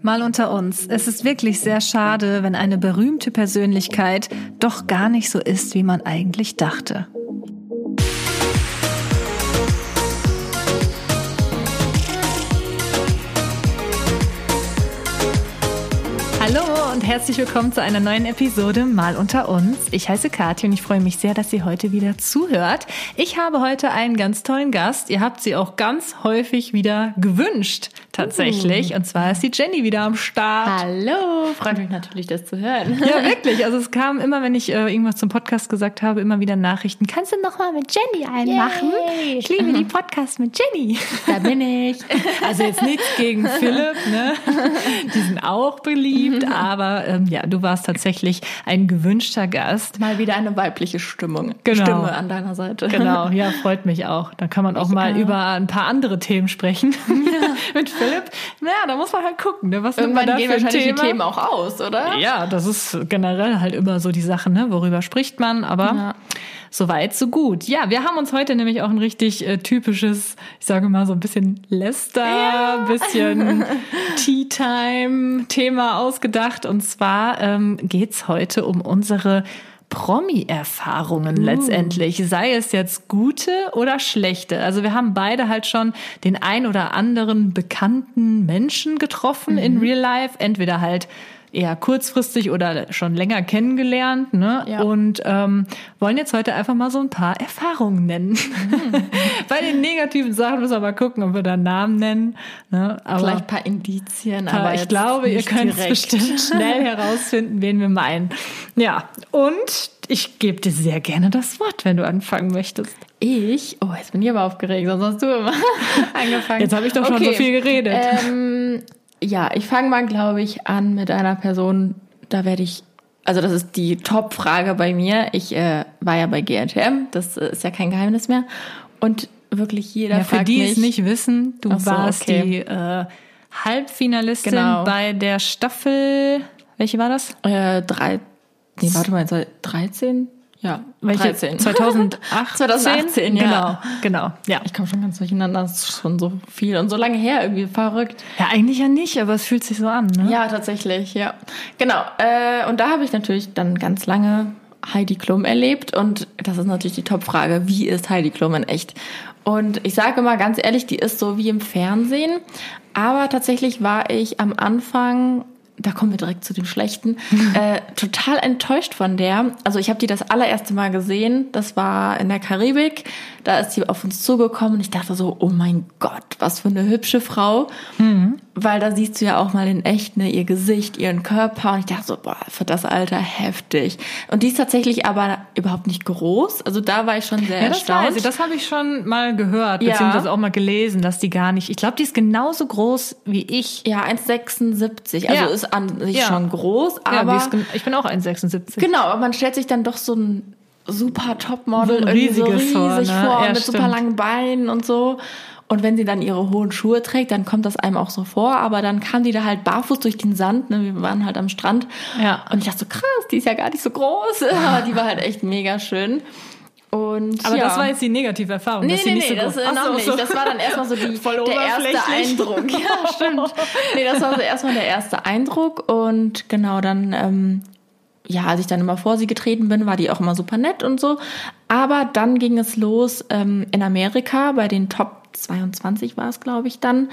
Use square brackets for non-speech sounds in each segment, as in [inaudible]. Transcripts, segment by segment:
Mal unter uns. Es ist wirklich sehr schade, wenn eine berühmte Persönlichkeit doch gar nicht so ist, wie man eigentlich dachte. Herzlich willkommen zu einer neuen Episode Mal unter uns. Ich heiße Kathi und ich freue mich sehr, dass sie heute wieder zuhört. Ich habe heute einen ganz tollen Gast. Ihr habt sie auch ganz häufig wieder gewünscht, tatsächlich. Uh. Und zwar ist die Jenny wieder am Start. Hallo, freut mich natürlich, das zu hören. Ja, wirklich. Also es kam immer, wenn ich äh, irgendwas zum Podcast gesagt habe, immer wieder Nachrichten. Kannst du noch mal mit Jenny einmachen? Yay. Ich liebe die Podcasts mit Jenny. Da bin ich. Also jetzt nichts gegen Philipp, ne? Die sind auch beliebt, [laughs] aber ähm, ja, du warst tatsächlich ein gewünschter Gast. Mal wieder eine weibliche Stimmung. Genau. Stimme an deiner Seite. Genau, [laughs] ja, freut mich auch. Da kann man auch ich mal auch. über ein paar andere Themen sprechen. Ja. [laughs] Mit Philipp. Ja, da muss man halt gucken, ne? Was Irgendwann gehen wahrscheinlich Thema? die Themen auch aus, oder? Ja, das ist generell halt immer so die Sache, ne? Worüber spricht man, aber. Ja. So weit, so gut. Ja, wir haben uns heute nämlich auch ein richtig äh, typisches, ich sage mal so ein bisschen Lester, ja. [laughs] bisschen Tea Time Thema ausgedacht. Und zwar ähm, geht's heute um unsere Promi-Erfahrungen uh. letztendlich, sei es jetzt gute oder schlechte. Also wir haben beide halt schon den ein oder anderen bekannten Menschen getroffen mhm. in Real Life, entweder halt eher kurzfristig oder schon länger kennengelernt ne? Ja. und ähm, wollen jetzt heute einfach mal so ein paar Erfahrungen nennen. Mhm. [laughs] Bei den negativen Sachen müssen wir mal gucken, ob wir da Namen nennen. Ne? Aber Vielleicht ein paar Indizien, paar, aber ich glaube, ihr könnt bestimmt [laughs] schnell herausfinden, wen wir meinen. Ja, und ich gebe dir sehr gerne das Wort, wenn du anfangen möchtest. Ich? Oh, jetzt bin ich aber aufgeregt, sonst hast du immer [laughs] angefangen. Jetzt habe ich doch schon okay. so viel geredet. Ähm, ja, ich fange mal, glaube ich, an mit einer Person, da werde ich, also das ist die Top-Frage bei mir. Ich äh, war ja bei GNTM, das ist ja kein Geheimnis mehr. Und wirklich jeder ja, Für die es nicht wissen, du so, warst okay. die äh, Halbfinalistin genau. bei der Staffel, welche war das? Äh, drei, nee, warte mal, 13? Ja, welche? 13. 2018? 2018, ja. Genau, genau. Ja. Ich komme schon ganz durcheinander, das ist schon so viel und so lange her, irgendwie verrückt. Ja, eigentlich ja nicht, aber es fühlt sich so an, ne? Ja, tatsächlich, ja. Genau. Äh, und da habe ich natürlich dann ganz lange Heidi Klum erlebt und das ist natürlich die Topfrage, wie ist Heidi Klum in echt? Und ich sage mal ganz ehrlich, die ist so wie im Fernsehen, aber tatsächlich war ich am Anfang da kommen wir direkt zu dem Schlechten, [laughs] äh, total enttäuscht von der. Also ich habe die das allererste Mal gesehen, das war in der Karibik, da ist sie auf uns zugekommen und ich dachte so, oh mein Gott, was für eine hübsche Frau. Mhm. Weil da siehst du ja auch mal in echt ne, ihr Gesicht, ihren Körper und ich dachte so, boah, für das Alter heftig. Und die ist tatsächlich aber überhaupt nicht groß, also da war ich schon sehr ja, das erstaunt. Weiß das habe ich schon mal gehört, ja. beziehungsweise auch mal gelesen, dass die gar nicht, ich glaube, die ist genauso groß wie ich. Ja, 1,76, also ja. ist an sich ja. schon groß, aber... Ja, ich bin auch 1,76. Genau, aber man stellt sich dann doch so ein super Topmodel, so riesig so riesig vor, ne? vor ja, mit stimmt. super langen Beinen und so. Und wenn sie dann ihre hohen Schuhe trägt, dann kommt das einem auch so vor. Aber dann kam die da halt barfuß durch den Sand. Ne? Wir waren halt am Strand. Ja. Und ich dachte so, krass, die ist ja gar nicht so groß. [laughs] Aber die war halt echt mega schön. Und, aber ja. das war jetzt die negative Erfahrung. Nee, nee, nee, so das ist noch nicht. Das war dann erstmal so die, [laughs] der erste Eindruck. [laughs] Ja, stimmt. Nee, das war so erstmal der erste Eindruck. Und genau, dann, ähm, ja, als ich dann immer vor sie getreten bin, war die auch immer super nett und so. Aber dann ging es los ähm, in Amerika bei den Top 22 war es, glaube ich, dann.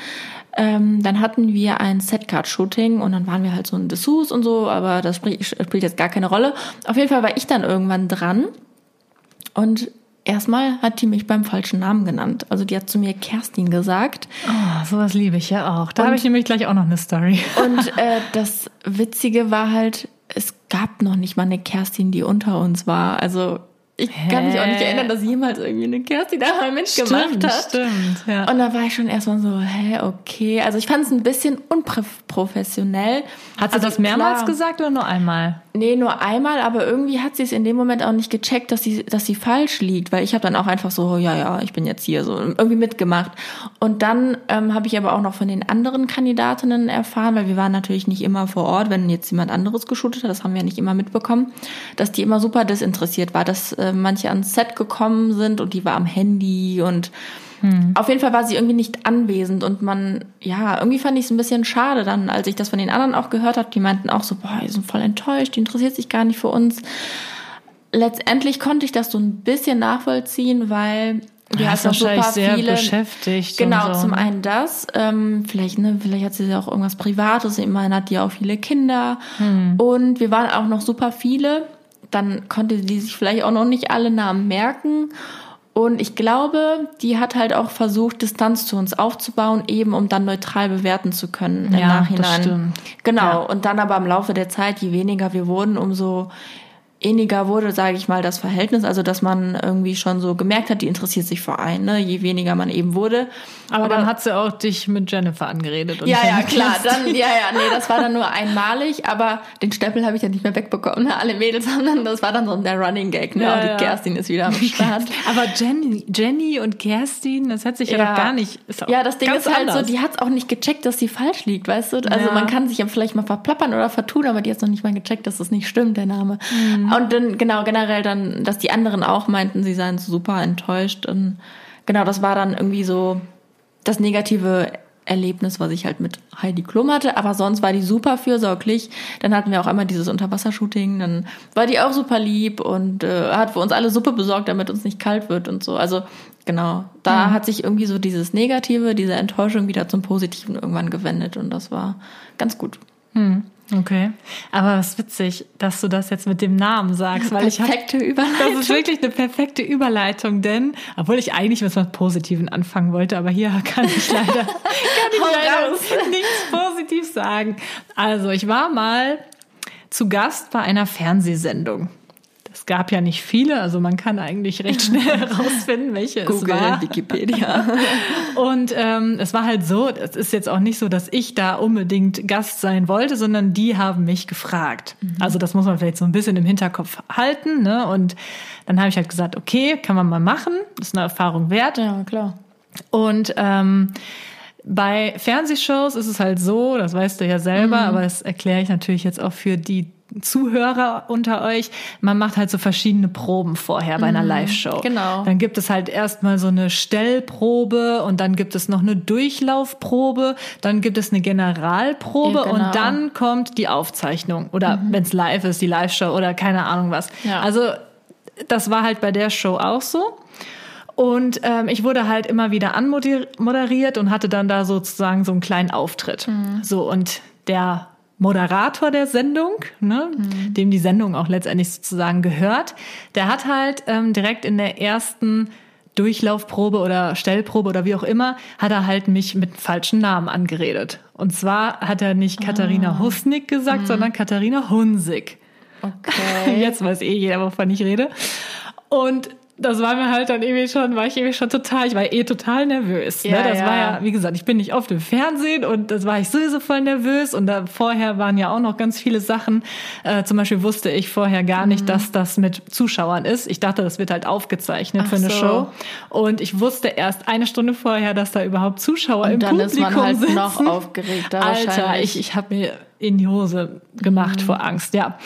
Ähm, dann hatten wir ein Setcard-Shooting und dann waren wir halt so in Dessous und so, aber das spielt, spielt jetzt gar keine Rolle. Auf jeden Fall war ich dann irgendwann dran und erstmal hat die mich beim falschen Namen genannt. Also die hat zu mir Kerstin gesagt. Oh, sowas liebe ich ja auch. Da habe ich nämlich gleich auch noch eine Story. Und [laughs] äh, das Witzige war halt, es gab noch nicht mal eine Kerstin, die unter uns war. Also ich Hä? kann mich auch nicht erinnern, dass jemals irgendwie eine Kerstin da mal mitgemacht stimmt, hat. Stimmt, ja. Und da war ich schon erstmal so, hä, okay. Also ich fand es ein bisschen unprofessionell. Hat sie also das mehrmals klar, gesagt oder nur einmal? Nee, nur einmal, aber irgendwie hat sie es in dem Moment auch nicht gecheckt, dass sie, dass sie falsch liegt, weil ich habe dann auch einfach so, ja, ja, ich bin jetzt hier so irgendwie mitgemacht. Und dann ähm, habe ich aber auch noch von den anderen Kandidatinnen erfahren, weil wir waren natürlich nicht immer vor Ort, wenn jetzt jemand anderes geshootet hat, das haben wir ja nicht immer mitbekommen, dass die immer super desinteressiert war, dass äh, manche ans Set gekommen sind und die war am Handy und Hm. Auf jeden Fall war sie irgendwie nicht anwesend und man, ja, irgendwie fand ich es ein bisschen schade dann, als ich das von den anderen auch gehört habe. Die meinten auch so, boah, die sind voll enttäuscht, die interessiert sich gar nicht für uns. Letztendlich konnte ich das so ein bisschen nachvollziehen, weil hat noch super sehr viele beschäftigt. Genau, so. zum ne? einen das. Ähm, vielleicht, ne, vielleicht hat sie auch irgendwas Privates. Immerhin hat die auch viele Kinder. Hm. Und wir waren auch noch super viele. Dann konnte sie sich vielleicht auch noch nicht alle Namen merken. Und ich glaube, die hat halt auch versucht, Distanz zu uns aufzubauen, eben um dann neutral bewerten zu können im ja, Nachhinein. Das stimmt. Genau. Ja. Und dann aber im Laufe der Zeit, je weniger wir wurden, umso inniger wurde, sage ich mal, das Verhältnis, also dass man irgendwie schon so gemerkt hat, die interessiert sich für einen, ne? je weniger man eben wurde. Aber, Aber dann hat sie auch dich mit Jennifer angeredet. Und ja, ja, klar, dann, ja, ja, nee, das war dann nur einmalig, aber den Stempel habe ich ja nicht mehr wegbekommen. Ne? Alle Mädels [laughs] haben dann, das war dann so der Running Gag, ne? Ja, und die ja. Kerstin ist wieder am Start. Aber Jenny, Jenny und Kerstin, das hat sich ja, ja doch gar nicht. ja, das Ding ist halt anders. so, die hat es auch nicht gecheckt, dass sie falsch liegt, weißt du? Also man kann sich ja vielleicht mal verplappern oder vertun, aber die hat noch nicht mal gecheckt, dass das nicht stimmt, der Name. Mhm. Und dann, genau, generell dann, dass die anderen auch meinten, sie seien super enttäuscht. Und genau, das war dann irgendwie so das negative Erlebnis, was ich halt mit Heidi Klum hatte. Aber sonst war die super fürsorglich. Dann hatten wir auch einmal dieses Unterwassershooting. Dann war die auch super lieb und äh, hat für uns alle Suppe besorgt, damit uns nicht kalt wird und so. Also genau, da mhm. hat sich irgendwie so dieses Negative, diese Enttäuschung wieder zum Positiven irgendwann gewendet und das war ganz gut. Mhm. Okay, aber es ist witzig, dass du das jetzt mit dem Namen sagst, weil perfekte ich Überleitung. Das ist wirklich eine perfekte Überleitung, denn obwohl ich eigentlich mit was Positiven anfangen wollte, aber hier [laughs] kann ich leider, [laughs] kann ich leider [laughs] nichts Positives sagen. Also ich war mal zu Gast bei einer Fernsehsendung es gab ja nicht viele, also man kann eigentlich recht schnell [laughs] herausfinden, welche Google, es war. Wikipedia. [laughs] Und ähm, es war halt so, es ist jetzt auch nicht so, dass ich da unbedingt Gast sein wollte, sondern die haben mich gefragt. Mhm. Also das muss man vielleicht so ein bisschen im Hinterkopf halten. Ne? Und dann habe ich halt gesagt, okay, kann man mal machen, ist eine Erfahrung wert. Ja, klar. Und ähm, bei Fernsehshows ist es halt so, das weißt du ja selber, mhm. aber das erkläre ich natürlich jetzt auch für die Zuhörer unter euch, man macht halt so verschiedene Proben vorher bei einer mhm, Live-Show. Genau. Dann gibt es halt erstmal so eine Stellprobe und dann gibt es noch eine Durchlaufprobe, dann gibt es eine Generalprobe ja, genau. und dann kommt die Aufzeichnung oder mhm. wenn es live ist, die Live-Show oder keine Ahnung was. Ja. Also das war halt bei der Show auch so. Und ähm, ich wurde halt immer wieder anmoderiert und hatte dann da sozusagen so einen kleinen Auftritt. Mhm. So, und der Moderator der Sendung, ne, mhm. dem die Sendung auch letztendlich sozusagen gehört, der hat halt ähm, direkt in der ersten Durchlaufprobe oder Stellprobe oder wie auch immer, hat er halt mich mit falschen Namen angeredet. Und zwar hat er nicht Katharina oh. Husnick gesagt, mhm. sondern Katharina Hunsig. Okay. [laughs] Jetzt weiß eh jeder, wovon ich rede. Und das war mir halt dann irgendwie schon, war ich irgendwie schon total, ich war eh total nervös. Ne? Ja, ne? Das ja. war ja, wie gesagt, ich bin nicht oft im Fernsehen und das war ich sowieso voll nervös und da vorher waren ja auch noch ganz viele Sachen. Äh, zum Beispiel wusste ich vorher gar nicht, mhm. dass das mit Zuschauern ist. Ich dachte, das wird halt aufgezeichnet Ach für eine so. Show. Und ich wusste erst eine Stunde vorher, dass da überhaupt Zuschauer und im dann Publikum ist man halt sitzen. noch aufgeregter Alter, ich, ich habe mir in die Hose gemacht mhm. vor Angst, ja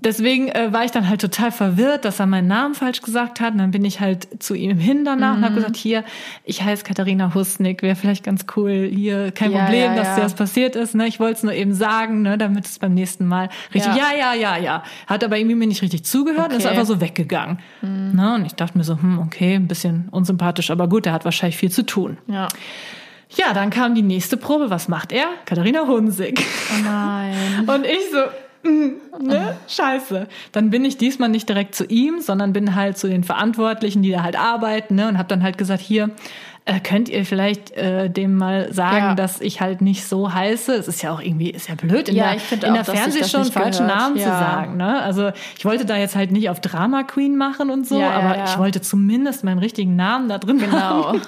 deswegen äh, war ich dann halt total verwirrt, dass er meinen Namen falsch gesagt hat. Und dann bin ich halt zu ihm hin danach mhm. und habe gesagt, hier, ich heiße Katharina Husnick, wäre vielleicht ganz cool, hier, kein ja, Problem, ja, dass ja. dir das passiert ist. Ne? Ich wollte es nur eben sagen, ne, damit es beim nächsten Mal richtig, ja. ja, ja, ja, Hat aber irgendwie mir nicht richtig zugehört okay. und ist einfach so weggegangen. Mhm. Ne? Und ich dachte mir so, hm, okay, ein bisschen unsympathisch, aber gut, der hat wahrscheinlich viel zu tun. Ja. Ja, dann kam die nächste Probe. Was macht er? Katharina Hunsig. Oh nein. [laughs] Und ich so, ne? Scheiße. Dann bin ich diesmal nicht direkt zu ihm, sondern bin halt zu den Verantwortlichen, die da halt arbeiten, ne? Und habe dann halt gesagt, hier, äh, könnt ihr vielleicht äh, dem mal sagen, ja. dass ich halt nicht so heiße? Es ist ja auch irgendwie, ist ja blöd, in ja, der, in der Fernsehshow einen falschen Namen ja. zu sagen. Ne? Also ich wollte da jetzt halt nicht auf Drama Queen machen und so, aber ich wollte zumindest meinen richtigen Namen da drin genau. haben.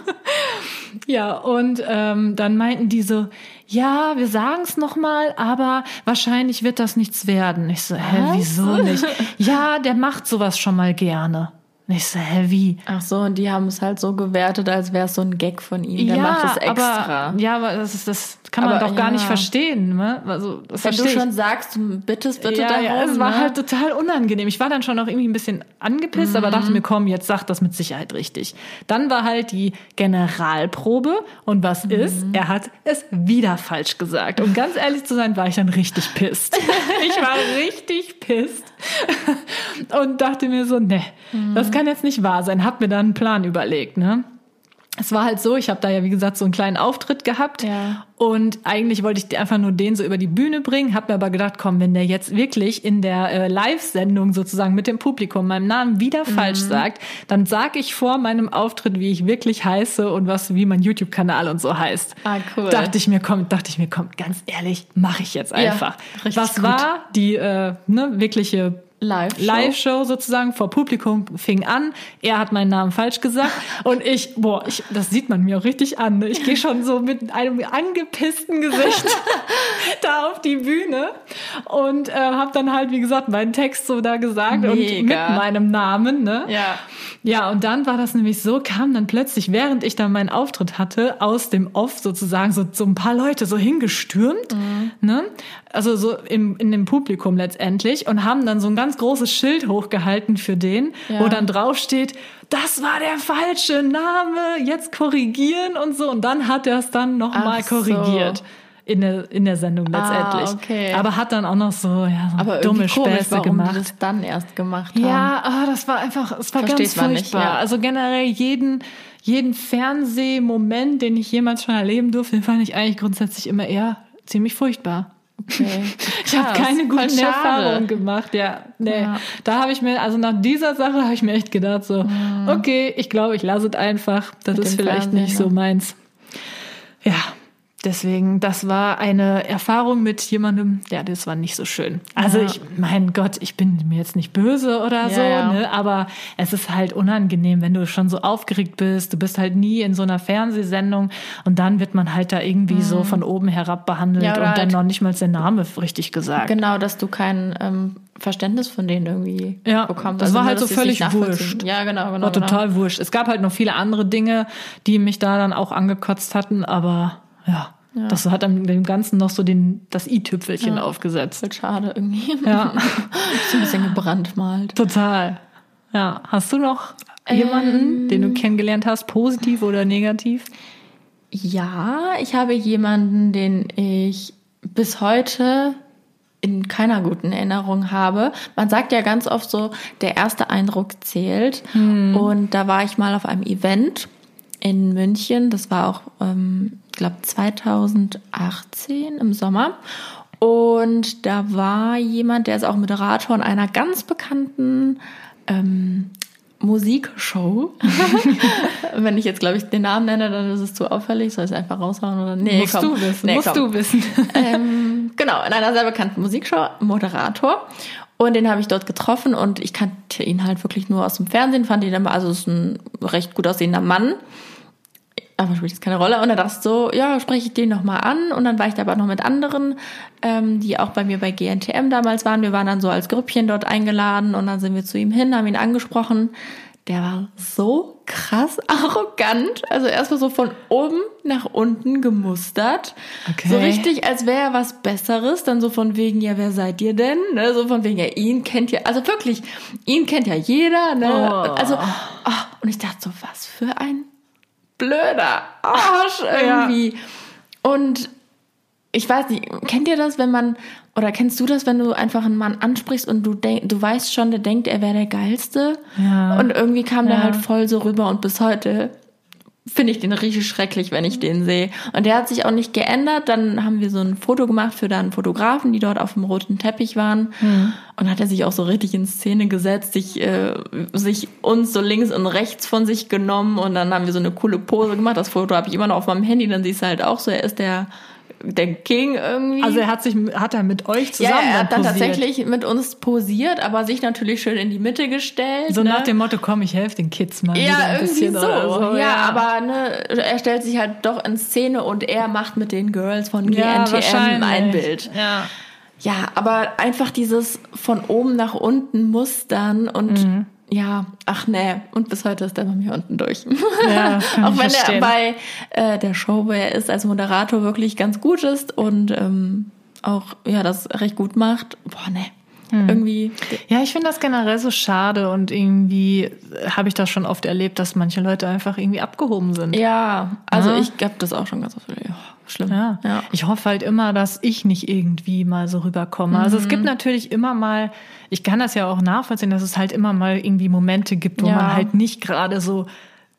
[laughs] ja, und ähm, dann meinten die so, ja, wir sagen es nochmal, aber wahrscheinlich wird das nichts werden. Ich so, hä, wieso nicht? Ja, der macht sowas schon mal gerne. Und ich so, hä, wie? Ach so, und die haben es halt so gewertet, als wäre es so ein Gag von ihm. Der ja, macht es extra. Aber, ja, aber das, ist, das kann man Aber doch gar ja. nicht verstehen. Ne? Also, das Wenn du ich. schon sagst, du bittest bitte ja, darum. ja, es war ne? halt total unangenehm. Ich war dann schon auch irgendwie ein bisschen angepisst, aber Mhm. dachte mir, komm, jetzt sag das mit Sicherheit richtig. Dann war halt die Generalprobe und was Mhm. ist? Er hat es wieder falsch gesagt. Um ganz ehrlich zu sein, war ich dann richtig pisst. [laughs] ich war richtig pisst und dachte mir so, ne, Mhm. das kann jetzt nicht wahr sein. Hab mir dann einen Plan überlegt, ne? Es war halt so, ich habe da ja wie gesagt so einen kleinen Auftritt gehabt Ja. und eigentlich wollte ich einfach nur den so über die Bühne bringen, habe mir aber gedacht, komm, wenn der jetzt wirklich in der äh, Live-Sendung sozusagen mit dem Publikum meinen Namen wieder Mhm. falsch sagt, dann sage ich vor meinem Auftritt, wie ich wirklich heiße und was wie mein YouTube-Kanal und so heißt. Ah, cool. Dachte ich mir, komm, dachte ich mir, komm, ganz ehrlich, mache ich jetzt Ja, einfach. richtig was gut. war die äh, ne, wirkliche Live-Show. Live-Show sozusagen vor Publikum fing an. Er hat meinen Namen falsch gesagt [laughs] und ich, boah, ich, das sieht man mir auch richtig an. Ne? Ich gehe schon so mit einem angepissten Gesicht [laughs] da auf die Bühne und äh, habe dann halt, wie gesagt, meinen Text so da gesagt und mit Mega. meinem Namen. Ne? Ja. Ja, und dann war das nämlich so, kam dann plötzlich, während ich dann meinen Auftritt hatte, aus dem Off sozusagen so, so ein paar Leute so hingestürmt, ne? Also so im, in dem Publikum letztendlich und haben dann so ein ganz großes Schild hochgehalten für den, Ja. wo dann drauf steht, das war der falsche Name, jetzt korrigieren und so. Und dann hat er es dann nochmal Ach so. korrigiert. In der, in der Sendung letztendlich. Ah, okay. Aber hat dann auch noch so, ja, so Aber dumme komisch, Späße warum gemacht. die das dann erst gemacht haben. Ja, ah, das war einfach, es war Versteht ganz man nicht, furchtbar. ja. Also generell jeden, jeden Fernsehmoment, den ich jemals schon erleben durfte, den fand ich eigentlich grundsätzlich immer eher ziemlich furchtbar. Okay. [laughs] Ich habe keine guten. Erfahrungen gemacht. Ja, nee. Ja. Da habe ich mir, also nach dieser Sache habe ich mir echt gedacht, so, okay, ich glaube, ich lasse es einfach. Das Mit ist vielleicht Fernsehen, nicht so ne? meins. Ja, deswegen, das war eine Erfahrung mit jemandem, ja, das war nicht so schön. Also Ja. ich, mein Gott, ich bin mir jetzt nicht böse oder Ja, so, ja. ne? aber es ist halt unangenehm, wenn du schon so aufgeregt bist. Du bist halt nie in so einer Fernsehsendung und dann wird man halt da irgendwie so von oben herab behandelt Mhm. Und dann halt- noch nicht mal der Name richtig gesagt. Genau, dass du kein ähm, Verständnis von denen irgendwie Ja, bekommst. das Also war halt so völlig wurscht. Ja, genau, genau. War genau. total wurscht. Es gab halt noch viele andere Dinge, die mich da dann auch angekotzt hatten, aber ja, das hat dem Ganzen noch so den, das i-Tüpfelchen aufgesetzt. Voll schade irgendwie. Ja, [laughs] so ein bisschen gebrandmalt. total. Ja, hast du noch jemanden, den du kennengelernt hast, positiv oder negativ? Ja, ich habe jemanden, den ich bis heute in keiner guten Erinnerung habe. Man sagt ja ganz oft so, der erste Eindruck zählt. Und da war ich mal auf einem Event in München. Das war auch, ähm, ich glaube, 2018 im Sommer. Und da war jemand, der ist auch Moderator in einer ganz bekannten ähm, Musikshow. [laughs] Wenn ich jetzt, glaube ich, den Namen nenne, dann ist es zu auffällig. Soll ich es einfach raushauen oder? Nee, Musst komm. du wissen. Nee, musst komm. du wissen. [laughs] Ähm, genau, in einer sehr bekannten Musikshow, Moderator. Und den habe ich dort getroffen und ich kannte ihn halt wirklich nur aus dem Fernsehen, fand ihn immer, also ist ein recht gut aussehender Mann. Aber spielt jetzt keine Rolle. Und dann dachte ich so, ja, spreche ich den nochmal an. Und dann war ich da aber noch mit anderen, ähm, die auch bei mir bei GNTM damals waren. Wir waren dann so als Grüppchen dort eingeladen und dann sind wir zu ihm hin, haben ihn angesprochen. Der war so krass [laughs] arrogant. Also erstmal so von oben nach unten gemustert. Okay. So richtig, als wäre er was Besseres. Dann so von wegen, ja, wer seid ihr denn? Ne? So von wegen, ja, ihn kennt ja, also wirklich, ihn kennt ja jeder. Ne? Oh. Also, ah, und ich dachte so, was für ein blöder Arsch irgendwie. Und ich weiß nicht, kennt ihr das, wenn man, oder kennst du das, wenn du einfach einen Mann ansprichst und du denk, du weißt schon, der denkt, er wäre der Geilste? Ja. Und irgendwie kam der Ja. halt voll so rüber und bis heute finde ich den richtig schrecklich, wenn ich den sehe. Und der hat sich auch nicht geändert. Dann haben wir so ein Foto gemacht für dann Fotografen, die dort auf dem roten Teppich waren. Und hat er sich auch so richtig in Szene gesetzt, sich, äh, sich uns so links und rechts von sich genommen und dann haben wir so eine coole Pose gemacht. Das Foto habe ich immer noch auf meinem Handy, dann siehst du halt auch so, er ist der, der King irgendwie. Also er hat sich, hat er mit euch ja, zusammen er hat dann posiert? tatsächlich mit uns posiert, aber sich natürlich schön in die Mitte gestellt. so ne? nach dem Motto, komm, ich helfe den Kids mal Ja, ein irgendwie bisschen so. so. Ja, aber ne, er stellt sich halt doch in Szene und er macht mit den Girls von Ja, GNTM wahrscheinlich. ein Bild. Ja. Ja, aber einfach dieses von oben nach unten mustern und Mhm. Ja, ach nee, und bis heute ist der bei mir unten durch. Ja, [laughs] Auch wenn er bei äh, der Show, wo er ist, als Moderator wirklich ganz gut ist und ähm, auch ja das recht gut macht. Boah, nee. Hm. Irgendwie. Ja, ich finde das generell so schade und irgendwie habe ich das schon oft erlebt, dass manche Leute einfach irgendwie abgehoben sind. Ja, also ja. ich habe das auch schon ganz oft erlebt. Oh, schlimm. Ja. ja. Ich hoffe halt immer, dass ich nicht irgendwie mal so rüberkomme. Mhm. Also es gibt mhm. natürlich immer mal, ich kann das ja auch nachvollziehen, dass es halt immer mal irgendwie Momente gibt, wo ja. man halt nicht gerade so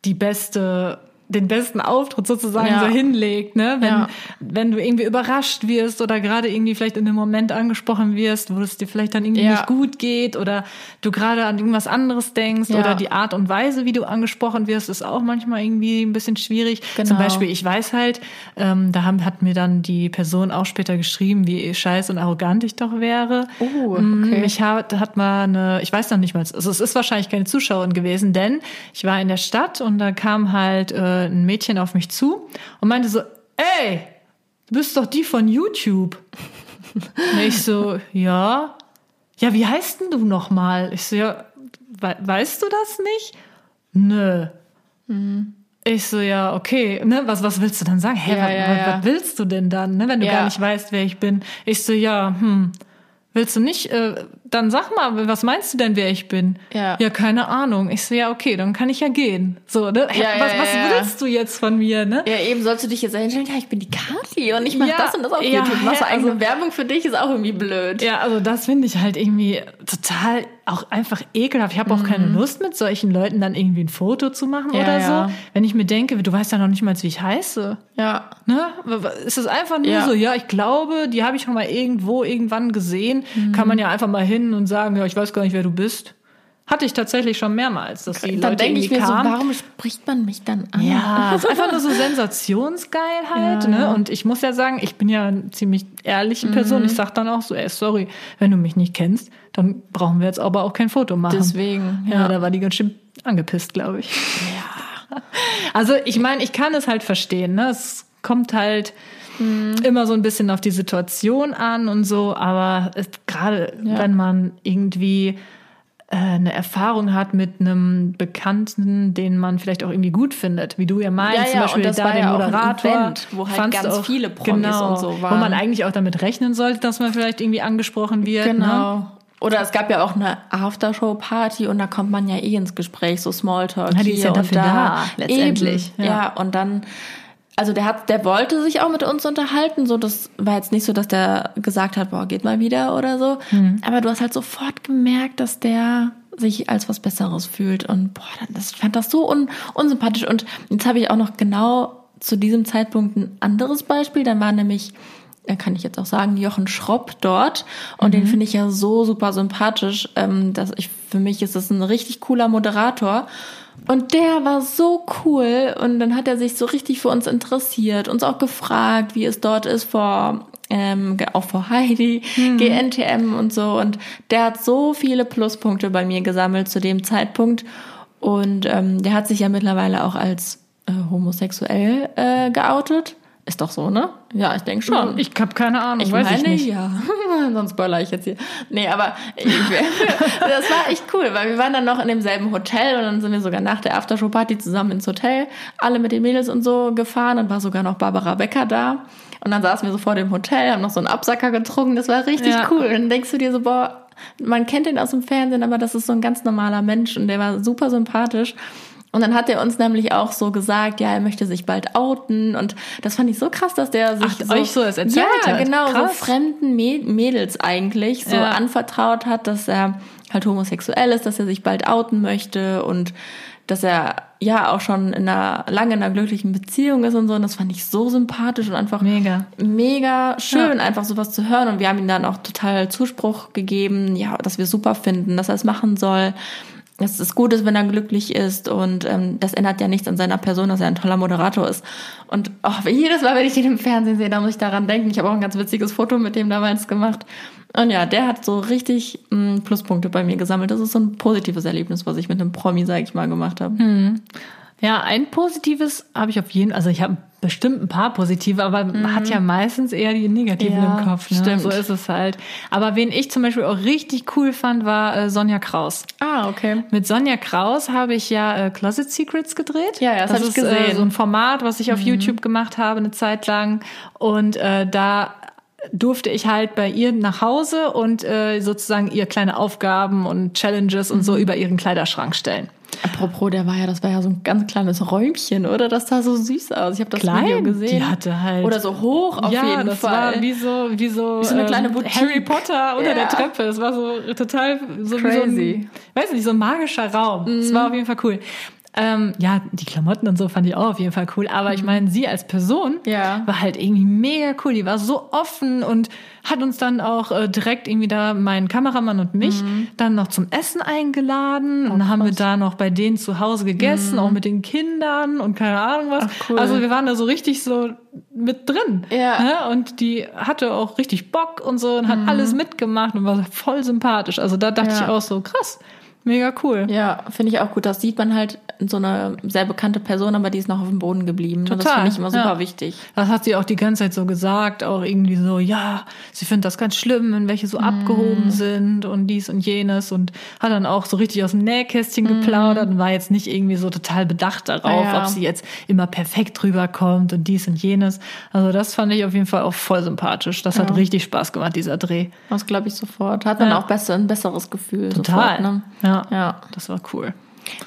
die beste den besten Auftritt sozusagen ja. so hinlegt, ne? Wenn, ja. wenn du irgendwie überrascht wirst oder gerade irgendwie vielleicht in einem Moment angesprochen wirst, wo es dir vielleicht dann irgendwie ja. nicht gut geht oder du gerade an irgendwas anderes denkst oder die Art und Weise, wie du angesprochen wirst, ist auch manchmal irgendwie ein bisschen schwierig. Genau. Zum Beispiel, ich weiß halt, ähm, da haben, hat mir dann die Person auch später geschrieben, wie scheiß und arrogant ich doch wäre. Oh, mm, okay. Mich hat, hat mal eine, ich weiß noch nicht mal, also es ist wahrscheinlich keine Zuschauerin gewesen, denn ich war in der Stadt und da kam halt äh, ein Mädchen auf mich zu und meinte so, ey, du bist doch die von YouTube. und ich so, ja. Ja, wie heißt denn du nochmal? Ich so, ja, we weißt du das nicht? Nö. Mhm. Ich so, ja, okay, ne, was, was willst du dann sagen? Hä, ja, was, ja, ja. was, willst du denn dann, ne, wenn du gar nicht weißt, wer ich bin? Ich so, ja, hm, willst du nicht, äh, dann sag mal, was meinst du denn, wer ich bin? Ja. Ja, keine Ahnung. Ich so, ja, okay, dann kann ich ja gehen. So, ne? Ja, [laughs] was, ja, was willst du jetzt von mir, ne? Ja, eben sollst du dich jetzt einstellen, ja, ich bin die Kati und ich mach das und das auf YouTube. Machst du eigene also, Werbung für dich, ist auch irgendwie blöd. Ja, also das finde ich halt irgendwie total auch einfach ekelhaft. Ich habe auch mhm. keine Lust, mit solchen Leuten dann irgendwie ein Foto zu machen oder so. Wenn ich mir denke, du weißt ja noch nicht mal, wie ich heiße. Ja. Ne? Ist es einfach nur so, ja, ich glaube, die habe ich schon mal irgendwo, irgendwann gesehen. Mhm. Kann man ja einfach mal hin und sagen, ja, ich weiß gar nicht, wer du bist. Hatte ich tatsächlich schon mehrmals, dass die dann Leute denke ich mir kamen. so, warum spricht man mich dann an? Ja, [laughs] ist einfach nur so Sensationsgeilheit. Ja. Ne? Und ich muss ja sagen, ich bin ja eine ziemlich ehrliche Person. Mhm. Ich sag dann auch so, ey, sorry, wenn du mich nicht kennst, dann brauchen wir jetzt aber auch kein Foto machen. Deswegen. Ja, ja da war die ganz schön angepisst, glaube ich. Ja. Also ich meine, ich kann es halt verstehen. Ne? Es kommt halt mhm. immer so ein bisschen auf die Situation an und so, aber gerade ja. wenn man irgendwie äh, eine Erfahrung hat mit einem Bekannten, den man vielleicht auch irgendwie gut findet, wie du ja meinst, ja, ja, zum Beispiel da den Moderator, Event, wo halt ganz auch, viele Promis genau, und so waren. Wo man eigentlich auch damit rechnen sollte, dass man vielleicht irgendwie angesprochen wird. Ne? Genau. Ne? Oder es gab ja auch eine Aftershow-Party und da kommt man ja eh ins Gespräch, so Smalltalk. Ja, die ist ja dafür da, da letztendlich. Ja. ja, und dann also der hat, der wollte sich auch mit uns unterhalten. So, das war jetzt nicht so, dass der gesagt hat, boah, geht mal wieder oder so. Mhm. Aber du hast halt sofort gemerkt, dass der sich als was Besseres fühlt und boah, das ich fand das so un, unsympathisch. Und jetzt habe ich auch noch genau zu diesem Zeitpunkt ein anderes Beispiel. Dann war nämlich äh, kann ich jetzt auch sagen, Jochen Schropp dort. Und mhm. den finde ich ja so super sympathisch. Ähm, dass ich, für mich ist das ein richtig cooler Moderator. Und der war so cool und dann hat er sich so richtig für uns interessiert, uns auch gefragt, wie es dort ist vor, ähm, auch vor Heidi, mhm. GNTM und so. Und der hat so viele Pluspunkte bei mir gesammelt zu dem Zeitpunkt. Und ähm, der hat sich ja mittlerweile auch als äh, homosexuell äh, geoutet. Ist doch so, ne? Ja, ich denke schon. Ich habe keine Ahnung, ich weiß meine, ich nicht. ja. [laughs] Sonst spoiler ich jetzt hier. Nee, aber ich, [laughs] das war echt cool, weil wir waren dann noch in demselben Hotel und dann sind wir sogar nach der Aftershow-Party zusammen ins Hotel, alle mit den Mädels und so gefahren und war sogar noch Barbara Becker da. Und dann saßen wir so vor dem Hotel, haben noch so einen Absacker getrunken, das war richtig ja. cool. Und dann denkst du dir so, boah, man kennt den aus dem Fernsehen, aber das ist so ein ganz normaler Mensch und der war super sympathisch. Und dann hat er uns nämlich auch so gesagt, ja, er möchte sich bald outen. Und das fand ich so krass, dass der sich Ach, so, euch so es erzählt ja, hat. genau, krass. so fremden Mädels eigentlich so ja. anvertraut hat, dass er halt homosexuell ist, dass er sich bald outen möchte und dass er ja auch schon in einer lange in einer glücklichen Beziehung ist und so. Und das fand ich so sympathisch und einfach mega, mega schön, ja. einfach sowas zu hören. Und wir haben ihm dann auch total Zuspruch gegeben, ja, dass wir super finden, dass er es machen soll dass es gut ist, wenn er glücklich ist und ähm, das ändert ja nichts an seiner Person, dass er ein toller Moderator ist. Und oh, jedes Mal, wenn ich ihn im Fernsehen sehe, da muss ich daran denken. Ich habe auch ein ganz witziges Foto mit dem damals gemacht. Und ja, der hat so richtig mh, mm, Pluspunkte bei mir gesammelt. Das ist so ein positives Erlebnis, was ich mit einem Promi, sag ich mal, gemacht habe. Hm. Ja, ein positives habe ich auf jeden Fall, also ich habe bestimmt ein paar positive, aber man hat ja meistens eher die negativen Mhm. Ja, im Kopf. Ne? stimmt. So ist es halt. Aber wen ich zum Beispiel auch richtig cool fand, war äh, Sonja Kraus. Ah, okay. Mit Sonja Kraus habe ich ja äh, Closet Secrets gedreht. Ja, ja, das hab ich ist Äh, gesehen. Mhm. so ein Format, was ich auf YouTube gemacht habe eine Zeit lang. Und äh, da durfte ich halt bei ihr nach Hause und äh, sozusagen ihr kleine Aufgaben und Challenges und Mhm. so über ihren Kleiderschrank stellen. Apropos, der war ja, das war ja so ein ganz kleines Räumchen, oder? Das sah so süß aus. Ich habe das Video gesehen. Die hatte halt. Oder so hoch auf ja, jeden das Fall. war wie so, wie so, Wie so eine ähm, kleine Boutique. Harry Potter unter Ja. der Treppe. Es war so total so wie so Crazy. ein, weiß nicht, so ein magischer Raum. Es war auf jeden Fall cool. Ähm, ja, die Klamotten und so fand ich auch auf jeden Fall cool. Aber ich meine, sie als Person Ja. war halt irgendwie mega cool. Die war so offen und hat uns dann auch äh, direkt irgendwie da, meinen Kameramann und mich, dann noch zum Essen eingeladen. und dann haben wir da noch bei denen zu Hause gegessen, auch mit den Kindern und keine Ahnung was. Ach, cool. Also wir waren da so richtig so mit drin. Ja. Ne? Und die hatte auch richtig Bock und so und hat alles mitgemacht und war voll sympathisch. Also da dachte Ja. ich auch so, krass, mega cool. Ja, finde ich auch gut. Das sieht man halt so eine sehr bekannte Person, aber die ist noch auf dem Boden geblieben. Und Das Total, finde ich immer super ja. wichtig. Das hat sie auch die ganze Zeit so gesagt, auch irgendwie so, ja, sie findet das ganz schlimm, wenn welche so Mhm. abgehoben sind und dies und jenes und hat dann auch so richtig aus dem Nähkästchen geplaudert und war jetzt nicht irgendwie so total bedacht darauf. Ja. ob sie jetzt immer perfekt rüberkommt und dies und jenes. Also das fand ich auf jeden Fall auch voll sympathisch. Das hat richtig Spaß gemacht, dieser Dreh. Das glaube ich sofort. Hat man Ja. auch besser, ein besseres Gefühl. Total. Sofort, ne? Ja. Ja. das war cool.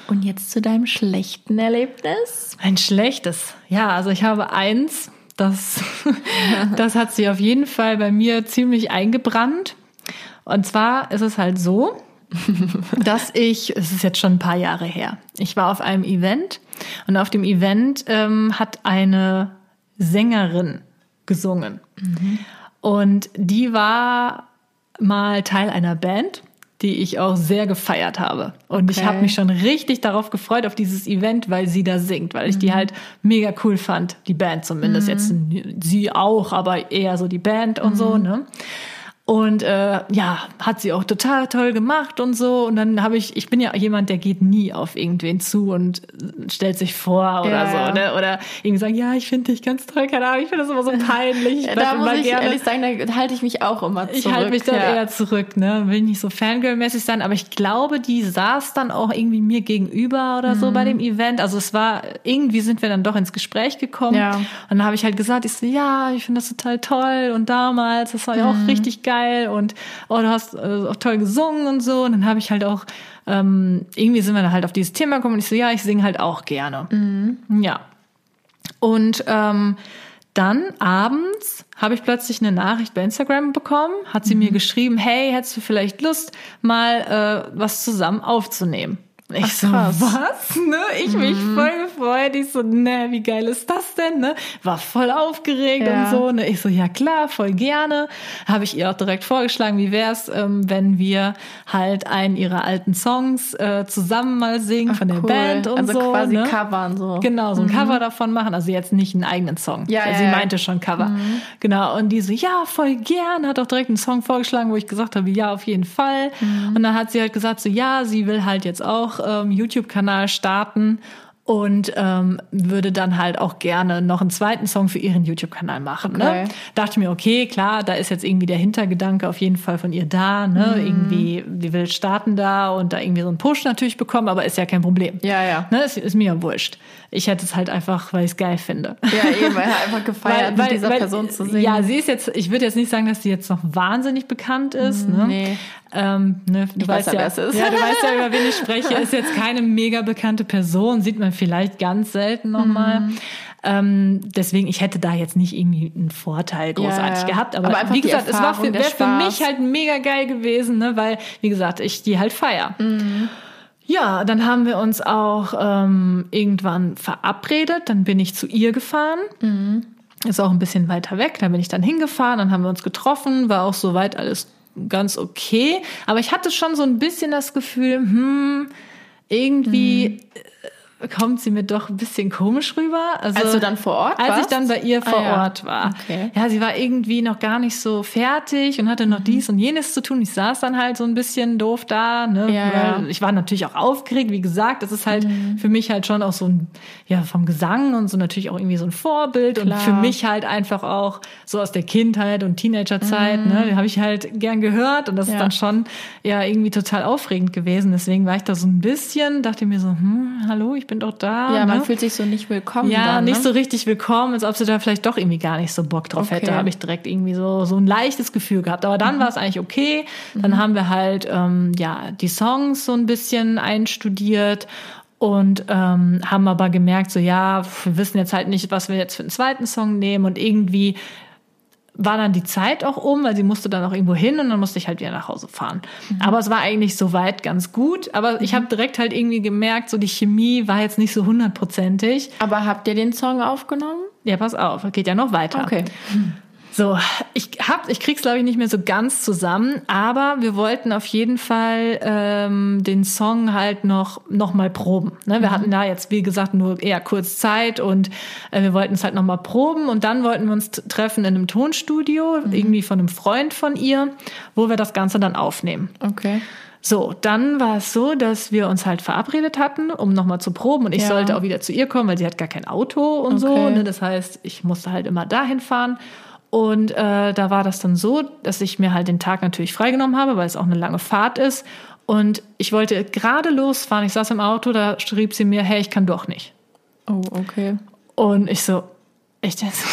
Und jetzt zu deinem schlechten Erlebnis. Ein schlechtes. Ja, also ich habe eins, das, [laughs] das hat sich auf jeden Fall bei mir ziemlich eingebrannt. Und zwar ist es halt so, [laughs] dass ich, es ist jetzt schon ein paar Jahre her, ich war auf einem Event und auf dem Event ähm, hat eine Sängerin gesungen. Und die war mal Teil einer Band, die ich auch sehr gefeiert habe. Und ich Okay. habe mich schon richtig darauf gefreut, auf dieses Event, weil sie da singt, weil ich die halt mega cool fand, die Band zumindest. Jetzt sie auch, aber eher so die Band und so, ne? Und äh, ja, hat sie auch total toll gemacht und so. Und dann habe ich, ich bin ja jemand, der geht nie auf irgendwen zu und stellt sich vor oder Ja, so, ja. ne? Oder irgendwie sagen, ja, ich finde dich ganz toll, keine Ahnung, ich finde das immer so peinlich. Ich [laughs] da muss ich ehrlich sagen, da halte ich mich auch immer zurück. ich halte mich dann ja. eher zurück, ne? Will nicht so Fangirl-mäßig sein, aber ich glaube, die saß dann auch irgendwie mir gegenüber oder so bei Mhm. dem Event. Also es war, irgendwie sind wir dann doch ins Gespräch gekommen. Ja. Und dann habe ich halt gesagt, ich so, ja, ich finde das total toll und damals, das war ja Mhm. auch richtig geil und oh, du hast äh, auch toll gesungen und so. Und dann habe ich halt auch, ähm, irgendwie sind wir dann halt auf dieses Thema gekommen und ich so, ja, ich singe halt auch gerne. Mhm. Ja. Und ähm, dann abends habe ich plötzlich eine Nachricht bei Instagram bekommen, hat sie mir Mhm. geschrieben, hey, hättest du vielleicht Lust, mal äh, was zusammen aufzunehmen? Ich Ach, so. Mhm. was? Ne? Ich mich voll gefreut. Ich so, ne, wie geil ist das denn? Ne? War voll aufgeregt Ja. und so. Ne? Ich so, ja klar, voll gerne. Habe ich ihr auch direkt vorgeschlagen, wie wär's, ähm, wenn wir halt einen ihrer alten Songs äh, zusammen mal singen von der Cool. Band und also so. quasi ne? covern so. Genau, so ein Cover davon machen. Also jetzt nicht einen eigenen Song. Mhm. Ja, Weil ja, sie meinte schon Cover. Genau. Und die so, ja, voll gern. Hat auch direkt einen Song vorgeschlagen, wo ich gesagt habe, ja, auf jeden Fall. Mhm. Und dann hat sie halt gesagt, so, ja, sie will halt jetzt auch ähm, YouTube-Kanal starten und ähm, würde dann halt auch gerne noch einen zweiten Song für ihren YouTube-Kanal machen. Okay. Ne? Dachte mir, okay, klar, da ist jetzt irgendwie der Hintergedanke auf jeden Fall von ihr da. Ne? Mhm. Irgendwie, die will starten da und da irgendwie so einen Push natürlich bekommen, aber ist ja kein Problem. Ja, ja. Ne, ist, ist mir ja wurscht. Ich hätte es halt einfach, weil ich es geil finde. Ja, eben, weil er einfach gefeiert mit dieser Person zu singen. Ja, sie ist jetzt, ich würde jetzt nicht sagen, dass sie jetzt noch wahnsinnig bekannt ist. Ne? nee. Ähm, ne, du Ich weiß weißt ja, ja, wer es ist. ja, du weißt ja, über wen ich [laughs] spreche. Ist jetzt keine mega bekannte Person, sieht man vielleicht ganz selten nochmal. Mhm. Ähm, deswegen, ich hätte da jetzt nicht irgendwie einen Vorteil großartig ja. gehabt. Aber, Aber wie gesagt, es war für, wäre für mich halt mega geil gewesen, ne? weil, wie gesagt, ich die halt feier. Mhm. Ja, dann haben wir uns auch ähm, irgendwann verabredet. Dann bin ich zu ihr gefahren. Ist auch ein bisschen weiter weg. Da bin ich dann hingefahren. Dann haben wir uns getroffen. War auch soweit alles ganz okay. Aber ich hatte schon so ein bisschen das Gefühl, hm, irgendwie kommt sie mir doch ein bisschen komisch rüber. Also, als du dann vor Ort warst? Als ich dann bei ihr vor ah, Ort ja. war. Okay. Ja, sie war irgendwie noch gar nicht so fertig und hatte noch mhm. dies und jenes zu tun. Ich saß dann halt so ein bisschen doof da. Ne? Ja, Weil ich war natürlich auch aufgeregt. Wie gesagt, das ist halt mhm. für mich halt schon auch so ein, ja, vom Gesang und so natürlich auch irgendwie so ein Vorbild. Klar. Und für mich halt einfach auch so aus der Kindheit und Teenagerzeit. Mhm. Ne? Habe ich halt gern gehört und das ja. ist dann schon ja irgendwie total aufregend gewesen. Deswegen war ich da so ein bisschen, dachte mir so, hm, hallo, ich bin doch da. Ja, ne? man fühlt sich so nicht willkommen. Ja, dann, ne? nicht so richtig willkommen, als ob sie da vielleicht doch irgendwie gar nicht so Bock drauf okay. hätte. Habe ich direkt irgendwie so, so ein leichtes Gefühl gehabt. Aber dann mhm. war es eigentlich okay. Dann mhm. haben wir halt ähm, ja die Songs so ein bisschen einstudiert und ähm, haben aber gemerkt, so ja, wir wissen jetzt halt nicht, was wir jetzt für einen zweiten Song nehmen und irgendwie war dann die Zeit auch um, weil sie musste dann auch irgendwo hin und dann musste ich halt wieder nach Hause fahren. Mhm. Aber es war eigentlich soweit ganz gut. Aber ich mhm. habe direkt halt irgendwie gemerkt, so die Chemie war jetzt nicht so hundertprozentig. Aber habt ihr den Song aufgenommen? Ja, pass auf, geht ja noch weiter. Okay. So, ich hab, ich krieg's glaube ich nicht mehr so ganz zusammen, aber wir wollten auf jeden Fall ähm, den Song halt noch noch mal proben. Ne? Wir mhm. hatten da jetzt wie gesagt nur eher kurz Zeit und äh, wir wollten es halt noch mal proben und dann wollten wir uns treffen in einem Tonstudio mhm. irgendwie von einem Freund von ihr, wo wir das Ganze dann aufnehmen. Okay. So, dann war es so, dass wir uns halt verabredet hatten, um nochmal zu proben. Und ich ja. sollte auch wieder zu ihr kommen, weil sie hat gar kein Auto und okay. so. Ne? Das heißt, ich musste halt immer dahin fahren. Und äh, da war das dann so, dass ich mir halt den Tag natürlich freigenommen habe, weil es auch eine lange Fahrt ist. Und ich wollte gerade losfahren. Ich saß im Auto, da schrieb sie mir, hey, ich kann doch nicht. Oh, okay. Und ich so, Echt jetzt?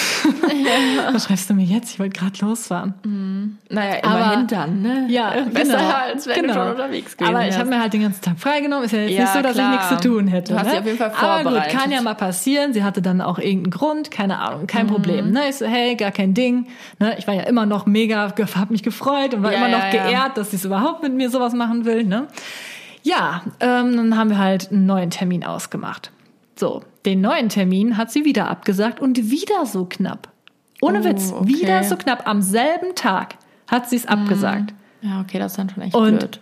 Ja. Was schreibst du mir jetzt? Ich wollte gerade losfahren. Mhm. Naja, immerhin Aber, dann, ne? Ja, besser genau, als wenn genau. du schon unterwegs gewesen Aber ich habe mir halt den ganzen Tag freigenommen. Ist ja jetzt ja, nicht so, dass klar. ich nichts zu tun hätte. Du hast ne? dich auf jeden Fall vorbereitet. Aber gut, kann ja mal passieren. Sie hatte dann auch irgendeinen Grund, keine Ahnung, kein mhm. Problem. Ne? Ich so, hey, gar kein Ding. Ne? Ich war ja immer noch mega, habe mich gefreut und war ja, immer noch geehrt, dass sie es überhaupt mit mir sowas machen will. Ne? Ja, ähm, dann haben wir halt einen neuen Termin ausgemacht. So, den neuen Termin hat sie wieder abgesagt und wieder so knapp. Ohne oh, Witz, okay. wieder so knapp. Am selben Tag hat sie es abgesagt. Ja, okay, das ist dann schon echt und blöd.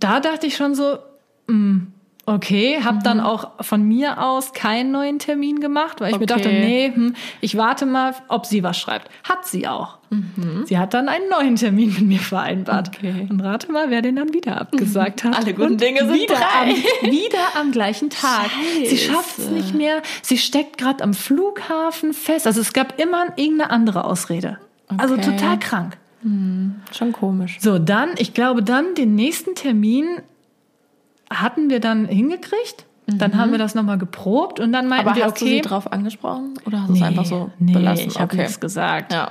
Da dachte ich schon so, mh, mm, Okay, habe mhm. dann auch von mir aus keinen neuen Termin gemacht, weil ich okay. mir dachte, nee, hm, ich warte mal, ob sie was schreibt. Hat sie auch. Mhm. Sie hat dann einen neuen Termin mit mir vereinbart. Okay. Und rate mal, wer den dann wieder abgesagt hat. Alle guten Dinge sind wieder am, [laughs] wieder am gleichen Tag. Scheiße. Sie schafft es nicht mehr. Sie steckt gerade am Flughafen fest. Also es gab immer irgendeine andere Ausrede. Also okay. Also total krank. Hm, schon komisch. So, dann, ich glaube, dann den nächsten Termin hatten wir dann hingekriegt. Dann haben mhm. wir das nochmal geprobt und dann meinten Aber wir, hast okay. du sie drauf angesprochen oder hast du nee, es einfach so nee, belassen? ich habe okay. nichts gesagt. Ja.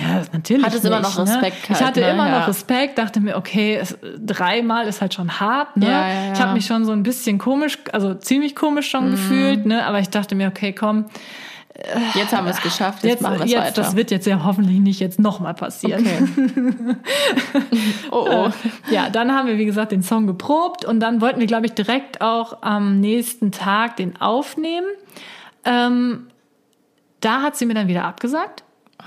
Ja, natürlich. Hattest immer noch ne? Respekt. Ne? ich hatte ne? immer ja. noch Respekt, dachte mir, okay, es, dreimal ist halt schon hart. Ne? Ja, ja, ich habe mich schon so ein bisschen komisch, also ziemlich komisch schon mhm. gefühlt, ne? aber ich dachte mir, okay, komm, Jetzt haben wir es geschafft, jetzt, jetzt machen wir es weiter. Das wird jetzt ja hoffentlich nicht jetzt nochmal passieren. Okay. [laughs] oh, oh. Ja, dann haben wir, wie gesagt, den Song geprobt und dann wollten wir, glaube ich, direkt auch am nächsten Tag den aufnehmen. Ähm, da hat sie mir dann wieder abgesagt.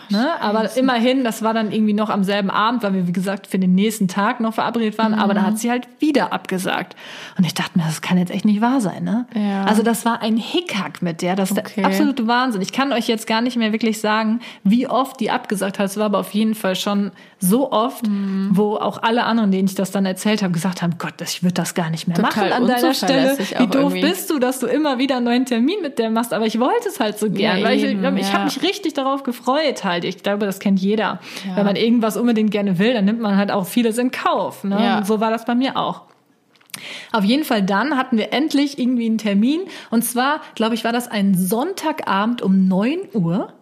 Ne? Aber immerhin, das war dann irgendwie noch am selben Abend, weil wir, wie gesagt, für den nächsten Tag noch verabredet waren. Mhm. Aber da hat sie halt wieder abgesagt. Und ich dachte mir, das kann jetzt echt nicht wahr sein. Ne? Ja. Also das war ein Hickhack mit der. Das ist okay. der absolute Wahnsinn. Ich kann euch jetzt gar nicht mehr wirklich sagen, wie oft die abgesagt hat. Es war aber auf jeden Fall schon so oft, mhm. wo auch alle anderen, denen ich das dann erzählt habe, gesagt haben, Gott, ich würde das gar nicht mehr Total machen an deiner Stelle. Wie doof irgendwie. bist du, dass du immer wieder einen neuen Termin mit der machst? Aber ich wollte es halt so gern, ja, weil eben, ich, ich ja. habe mich richtig darauf gefreut halt. Ich glaube, das kennt jeder. Ja. Wenn man irgendwas unbedingt gerne will, dann nimmt man halt auch vieles in Kauf. Ne? Ja. Und so war das bei mir auch. Auf jeden Fall dann hatten wir endlich irgendwie einen Termin. Und zwar, glaube ich, war das ein Sonntagabend um 9 Uhr.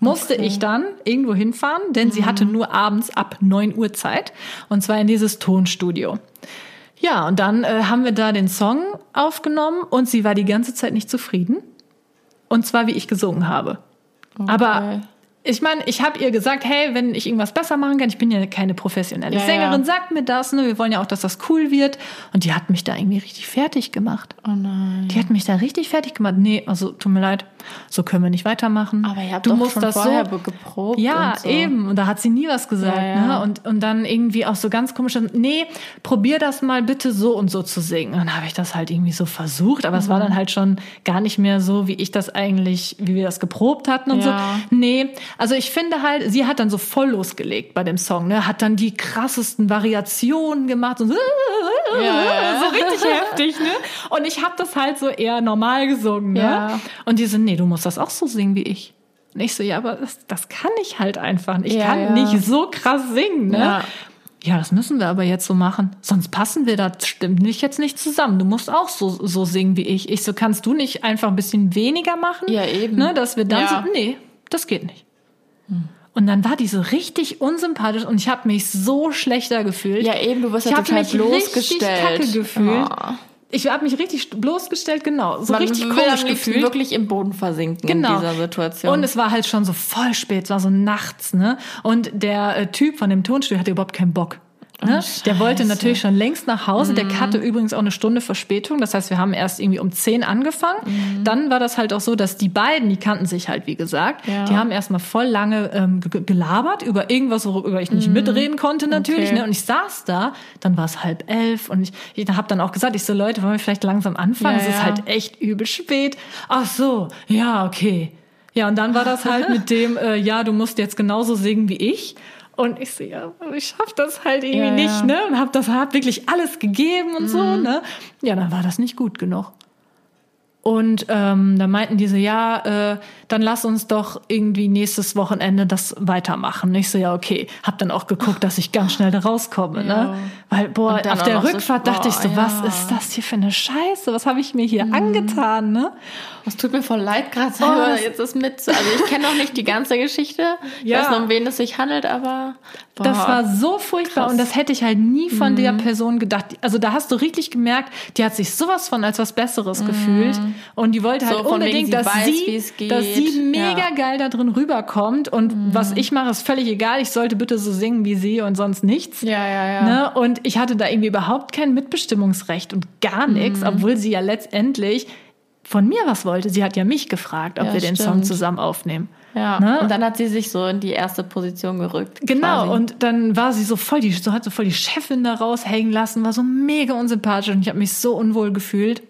Musste okay. ich dann irgendwo hinfahren, denn mhm. sie hatte nur abends ab 9 Uhr Zeit. Und zwar in dieses Tonstudio. Ja, und dann äh, haben wir da den Song aufgenommen und sie war die ganze Zeit nicht zufrieden. Und zwar, wie ich gesungen habe. Okay. Aber ich meine, ich habe ihr gesagt, hey, wenn ich irgendwas besser machen kann, ich bin ja keine professionelle Ja, Sängerin, ja. sagt mir das, ne? Wir wollen ja auch, dass das cool wird. Und die hat mich da irgendwie richtig fertig gemacht. Oh nein. Die hat mich da richtig fertig gemacht. Nee, also tut mir leid, so können wir nicht weitermachen. Aber ihr habt du doch musst schon das vorher so. geprobt Ja, und so. eben. Und da hat sie nie was gesagt. Ja. Ne? Und, und dann irgendwie auch so ganz komisch, nee, probier das mal bitte so und so zu singen. Und dann habe ich das halt irgendwie so versucht, aber es war Mhm. dann halt schon gar nicht mehr so, wie ich das eigentlich, wie wir das geprobt hatten und so. Nee, also ich finde halt, sie hat dann so voll losgelegt bei dem Song, ne? Hat dann die krassesten Variationen gemacht und so, ja. [laughs] so richtig [laughs] heftig, ne? Und ich habe das halt so eher normal gesungen, ne? Ja. Und die so, nee, du musst das auch so singen wie ich. Und ich so, ja, aber das, das kann ich halt einfach nicht. Ich Ja, kann nicht so krass singen, ne? Ja. Ja, das müssen wir aber jetzt so machen. Sonst passen wir da stimmt nicht jetzt nicht zusammen. Du musst auch so, so singen wie ich. Ich so, kannst du nicht einfach ein bisschen weniger machen? Ja, eben. Ne, dass wir dann Ja. so, nee, das geht nicht. Und dann war die so richtig unsympathisch und ich habe mich so schlechter gefühlt. Ja, eben, du wirst ja total mich richtig bloßgestellt. kacke gefühlt. Oh. Ich habe mich richtig bloßgestellt, genau. So Man richtig will komisch am gefühlt. wirklich im Boden versinken Genau. in dieser Situation. Und es war halt schon so voll spät, es war so nachts, ne? Und der äh, Typ von dem Tonstudio hatte überhaupt keinen Bock. Ne? der wollte natürlich schon längst nach Hause. Mhm. Der hatte übrigens auch eine Stunde Verspätung. Das heißt, wir haben erst irgendwie um 10 angefangen. Mhm. Dann war das halt auch so, dass die beiden, die kannten sich halt, wie gesagt, Ja. die haben erstmal voll lange ähm, ge- gelabert über irgendwas, worüber ich nicht mitreden konnte natürlich. Mhm. Okay. Ne? Und ich saß da, dann war es halb elf und ich, ich habe dann auch gesagt, ich so, Leute, wollen wir vielleicht langsam anfangen? Ja, es ist ja. halt echt übel spät. Ach so, ja, okay. Ja, und dann war das halt [laughs] mit dem, äh, ja, du musst jetzt genauso singen wie ich. Und ich so, ja, ich schaff das halt irgendwie Ja, nicht. Mhm. ne? Und hab das hab wirklich alles gegeben und so, ne? Ja, dann war das nicht gut genug. Und ähm, da meinten die so, ja, äh, dann lass uns doch irgendwie nächstes Wochenende das weitermachen. Ich so, ja, okay. Hab dann auch geguckt, dass ich ganz schnell da rauskomme, Ja. ne? Weil, boah, auf der noch so- Rückfahrt dachte ich so, was ja. Mhm. ist das hier für eine Scheiße? Was habe ich mir hier angetan, ne? Es tut mir voll leid, gerade Oh, selber das- jetzt das mit. Also ich kenne noch nicht die ganze Geschichte. Ich Ja. weiß noch, um wen es sich handelt, aber boah. Das war so furchtbar Krass. und das hätte ich halt nie von der Mhm. Person gedacht. Also da hast du richtig gemerkt, die hat sich sowas von als was Besseres gefühlt und die wollte halt Mhm. So unbedingt, sie dass weiß, sie, dass sie mega Ja. Mhm. geil da drin rüberkommt und was ich mache ist völlig egal. Ich sollte bitte so singen wie sie und sonst nichts. Ja, ja, ja. Ne? Und ich hatte da irgendwie überhaupt kein Mitbestimmungsrecht und gar Mhm. nichts, obwohl sie ja letztendlich von mir was wollte. Sie hat ja mich gefragt, ob Ja, wir den Song stimmt. zusammen aufnehmen. Ja. Ne? Und dann hat sie sich so in die erste Position gerückt. Genau, quasi. und dann war sie so voll, die, so hat so voll die Chefin da raushängen lassen, war so mega unsympathisch und ich habe mich so unwohl gefühlt.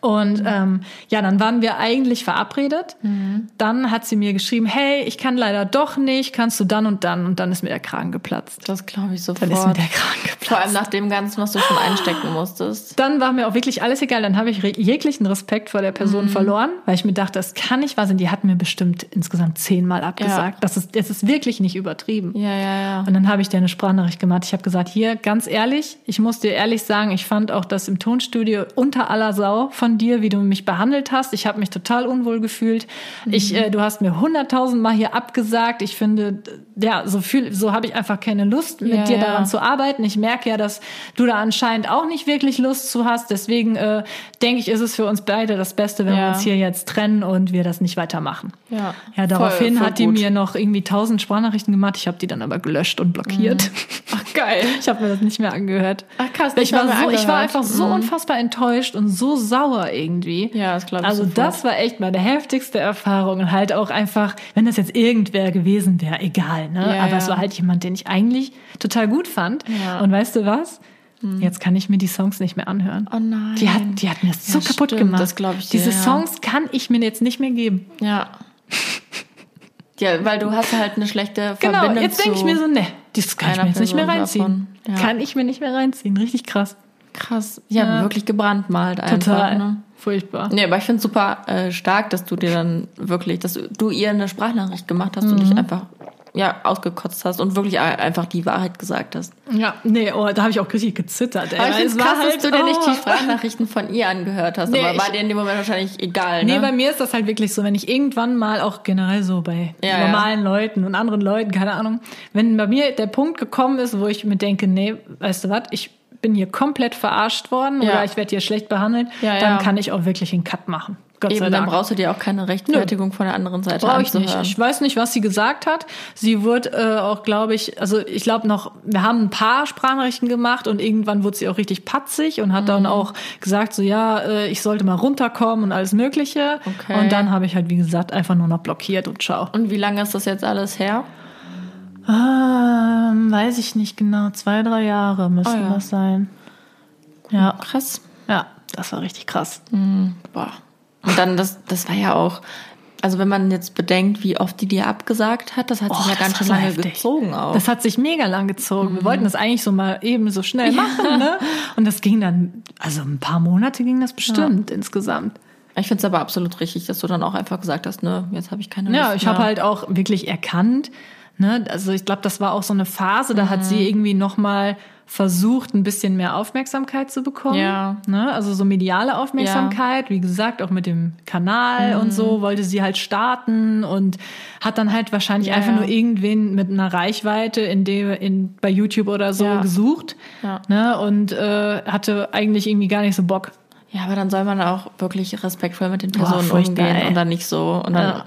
Und ähm, ja, dann waren wir eigentlich verabredet. Dann hat sie mir geschrieben, hey, ich kann leider doch nicht, kannst du dann und dann? Und dann ist mir der Kragen geplatzt. das glaube ich sofort. Dann ist mir der Kragen geplatzt. Vor allem nach dem Ganzen, was du schon einstecken musstest. Dann war mir auch wirklich alles egal. Dann habe ich jeglichen Respekt vor der Person Mhm. verloren, weil ich mir dachte, das kann nicht wahr sein. Die hat mir bestimmt insgesamt zehnmal abgesagt. Das, ist, das ist wirklich nicht übertrieben. Ja, ja, ja. Und dann habe ich dir eine Sprachnachricht gemacht. Ich habe gesagt, hier, ganz ehrlich, ich muss dir ehrlich sagen, ich fand auch das im Tonstudio unter aller Sau von dir, wie du mich behandelt hast. Ich habe mich total unwohl gefühlt. Ich, äh, du hast mir hunderttausend Mal hier abgesagt. Ich finde, ja, so viel, so habe ich einfach keine Lust, mit Ja, dir ja. daran zu arbeiten. Ich merke ja, dass du da anscheinend auch nicht wirklich Lust zu hast. Deswegen äh, denke ich, ist es für uns beide das Beste, wenn wir Ja. uns hier jetzt trennen und wir das nicht weitermachen. Ja. Ja, daraufhin Voll- voll hat die gut. mir noch irgendwie tausend Sprachnachrichten gemacht. Ich habe die dann aber gelöscht und blockiert. Ach, geil. [laughs] Ich habe mir das nicht mehr angehört. Ach, krass, ich war, so, ich war angehört. einfach so Mhm. unfassbar enttäuscht und so sauer irgendwie. Ja, das glaube ich Also sofort. das war echt meine heftigste Erfahrung und halt auch einfach, wenn das jetzt irgendwer gewesen wäre, egal. Ne? Ja, Aber es ja. war halt jemand, den ich eigentlich total gut fand. Ja. Und weißt du was? Jetzt kann ich mir die Songs nicht mehr anhören. Oh nein. Die hat, die hat mir das so Ja, kaputt stimmt, gemacht. das glaub ich dir, Diese. Songs kann ich mir jetzt nicht mehr geben. Ja. [laughs] Ja, weil du hast halt eine schlechte Genau, Verbindung jetzt denke ich mir so, ne, das kann ich mir jetzt nicht mehr reinziehen. Ja. Kann ich mir nicht mehr reinziehen. Richtig krass. Krass. Ja, Ja. wirklich gebrandmalt einfach. Total. Ne? Furchtbar. Nee, aber ich finde super äh, stark, dass du dir dann wirklich, dass du ihr eine Sprachnachricht gemacht hast und Mhm. dich einfach ja, ausgekotzt hast und wirklich einfach die Wahrheit gesagt hast. Ja, nee, oh, da habe ich auch richtig gezittert. Ey, Aber ich finde es es krass, halt, dass du dir nicht oh. die Sprachnachrichten von ihr angehört hast. Nee, aber war dir in dem Moment wahrscheinlich egal, Nee, ne? bei mir ist das halt wirklich so, wenn ich irgendwann mal auch generell so bei Ja, normalen Leuten und anderen Leuten, keine Ahnung, wenn bei mir der Punkt gekommen ist, wo ich mir denke, nee, weißt du was, ich bin hier komplett verarscht worden Ja. oder ich werde hier schlecht behandelt, Ja, dann kann ich auch wirklich einen Cut machen. Gott Eben, dann brauchst du dir auch keine Rechtfertigung von der anderen Seite Brauche ich nicht. Ich weiß nicht, was sie gesagt hat. Sie wurde äh, auch, glaube ich, also ich glaube noch, wir haben ein paar Sprachnachrichten gemacht und irgendwann wurde sie auch richtig patzig und hat Mhm. dann auch gesagt, so ja, äh, ich sollte mal runterkommen und alles Mögliche. Okay. Und dann habe ich halt, wie gesagt, einfach nur noch blockiert und ciao. Und wie lange ist das jetzt alles her? Ähm, weiß ich nicht genau. Zwei, drei Jahre müssten Oh ja. das sein. Ja, Krass. ja, das war richtig krass. Boah. Und dann, das, das war ja auch, also wenn man jetzt bedenkt, wie oft die dir abgesagt hat, das hat sich Oh, ja ganz schön lange heftig. gezogen auch. Das hat sich mega lang gezogen. Mhm. Wir wollten das eigentlich so mal eben so schnell machen, ne? Und das ging dann, also ein paar Monate ging das bestimmt insgesamt. ich finde es aber absolut richtig, dass du dann auch einfach gesagt hast, ne, jetzt habe ich keine Lust Ja, ich habe halt auch wirklich erkannt, ne? Also ich glaube, das war auch so eine Phase, da hat Mhm. sie irgendwie noch mal versucht, ein bisschen mehr Aufmerksamkeit zu bekommen. Ja. Ne? Also so mediale Aufmerksamkeit, wie gesagt, auch mit dem Kanal Mhm. und so, wollte sie halt starten und hat dann halt wahrscheinlich Ja, einfach ja. nur irgendwen mit einer Reichweite in dem, in, bei YouTube oder so Ja. gesucht. Ja. Ne? Und äh, hatte eigentlich irgendwie gar nicht so Bock. Ja, aber dann soll man auch wirklich respektvoll mit den Boah, Personen furchtbar, umgehen ey. und dann nicht so. Und dann Ja.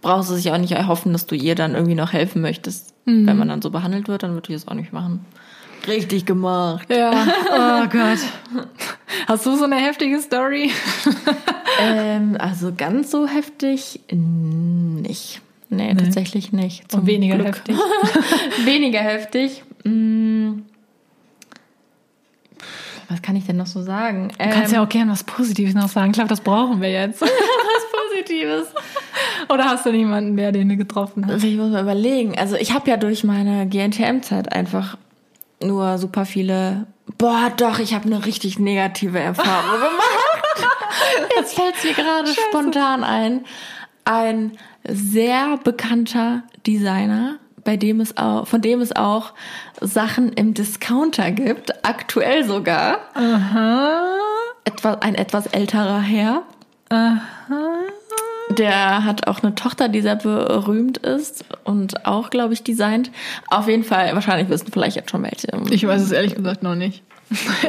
Brauchst du sich auch nicht erhoffen, dass du ihr dann irgendwie noch helfen möchtest. Mhm. Wenn man dann so behandelt wird, dann würde ich das auch nicht machen. Richtig gemacht. Ja, [laughs] oh Gott. Hast du so eine heftige Story? [laughs] ähm, also ganz so heftig nicht. Nee, tatsächlich nicht. Zum Und weniger Glück. heftig. [laughs] weniger heftig. Mm. Was kann ich denn noch so sagen? Du kannst ja auch gerne was Positives noch sagen. Ich glaube, das brauchen wir jetzt. was Positives. [laughs] Oder hast du niemanden mehr, den du getroffen hast? Ich muss mal überlegen. Also ich habe ja durch meine GNTM-Zeit einfach nur super viele. Boah, doch, ich habe eine richtig negative Erfahrung [laughs] gemacht. Jetzt fällt es mir gerade spontan ein. Ein sehr bekannter Designer, bei dem es auch, von dem es auch Sachen im Discounter gibt, aktuell sogar. Etwas, ein etwas älterer Herr. Der hat auch eine Tochter, die sehr berühmt ist und auch, glaube ich, designt. Auf jeden Fall, wahrscheinlich wissen vielleicht jetzt schon welche. Ich weiß es ehrlich gesagt noch nicht.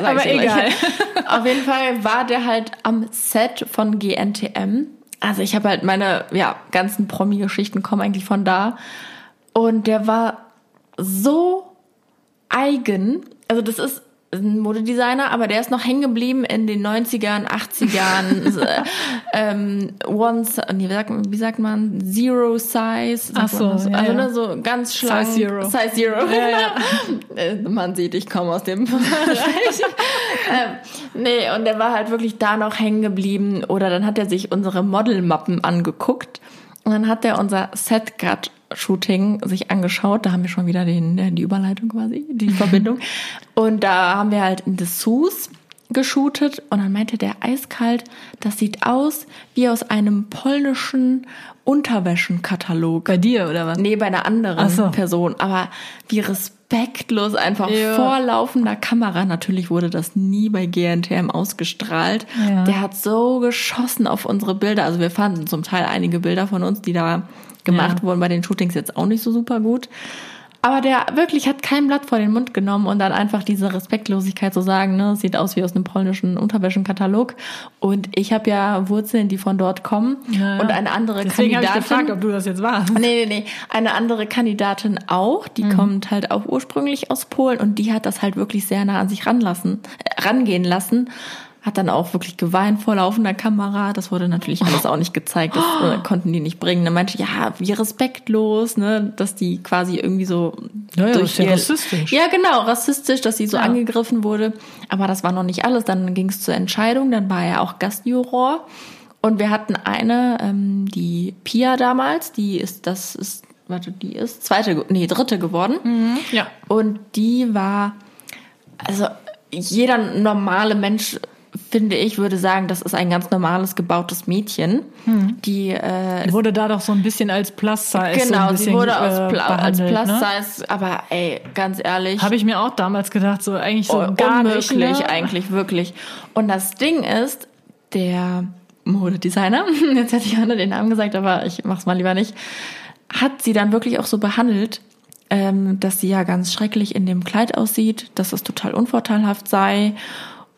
Aber egal. [laughs] Auf jeden Fall war der halt am Set von GNTM. Also ich habe halt meine ja, ganzen Promi-Geschichten kommen eigentlich von da. Und der war so eigen. Also das ist ein Modedesigner, aber der ist noch hängen geblieben in den 90ern, 80ern. äh, ähm, Once, nee, wie sagt, man- wie sagt man? Zero Size. Ach so, ja, also ne, so ganz schlank. Size Zero. Size Zero. Ja, ja. [laughs] Äh, Man sieht, ich komme aus dem [laughs] Bereich. ähm, nee, und der war halt wirklich da noch hängen geblieben. Oder dann hat er sich unsere Modelmappen angeguckt. Und dann hat er unser Setcut-Shooting sich angeschaut. Da haben wir schon wieder den, äh, die Überleitung quasi, die [laughs] Verbindung. Und da haben wir halt in Dessous geshootet und dann meinte der eiskalt, das sieht aus wie aus einem polnischen Unterwäschenkatalog. Bei dir oder was? Nee, bei einer anderen so. Person. Aber wie respektlos einfach Ja. vor laufender Kamera. Natürlich wurde das nie bei GNTM ausgestrahlt. Ja. Der hat so geschossen auf unsere Bilder. Also wir fanden zum Teil einige Bilder von uns, die da gemacht Ja. wurden bei den Shootings jetzt auch nicht so super gut. Aber der wirklich hat kein Blatt vor den Mund genommen und dann einfach diese Respektlosigkeit zu sagen, ne, sieht aus wie aus einem polnischen Unterwäschenkatalog. Und ich habe ja Wurzeln, die von dort kommen. Ja, ja. Und eine andere Deswegen habe ich Kandidatin. gefragt, ob du das jetzt warst. Nee, nee, nee. Eine andere Kandidatin auch, die Mhm. kommt halt auch ursprünglich aus Polen und die hat das halt wirklich sehr nah an sich ranlassen, äh, rangehen lassen. Hat dann auch wirklich geweint vor laufender Kamera. Das wurde natürlich alles auch nicht gezeigt. Das äh, konnten die nicht bringen. Dann meinte ich, ja, wie respektlos, ne, dass die quasi irgendwie so Ja, ja, durch ist ja rassistisch. Ja, genau, rassistisch, dass sie so Ja. angegriffen wurde. Aber das war noch nicht alles. Dann ging es zur Entscheidung. Dann war er auch Gastjuror. Und wir hatten eine, ähm, die Pia damals, die ist, das ist, warte, die ist zweite, nee, dritte geworden. Ja. Und die war, also jeder normale Mensch, finde ich, würde sagen, das ist ein ganz normales gebautes Mädchen. Die äh, wurde da doch so ein bisschen als Plus-Size so genau, ein sie wurde äh, Pla als behandelt, Plus ne? Size, aber ey, ganz ehrlich, Habe ich mir auch damals gedacht, so eigentlich so Oh, gar unmöglich, nicht. Ne? eigentlich wirklich. Und das Ding ist, der Modedesigner, [laughs] jetzt hätte ich auch den Namen gesagt, aber ich mach's mal lieber nicht, hat sie dann wirklich auch so behandelt, ähm, dass sie ja ganz schrecklich in dem Kleid aussieht, dass es total unvorteilhaft sei.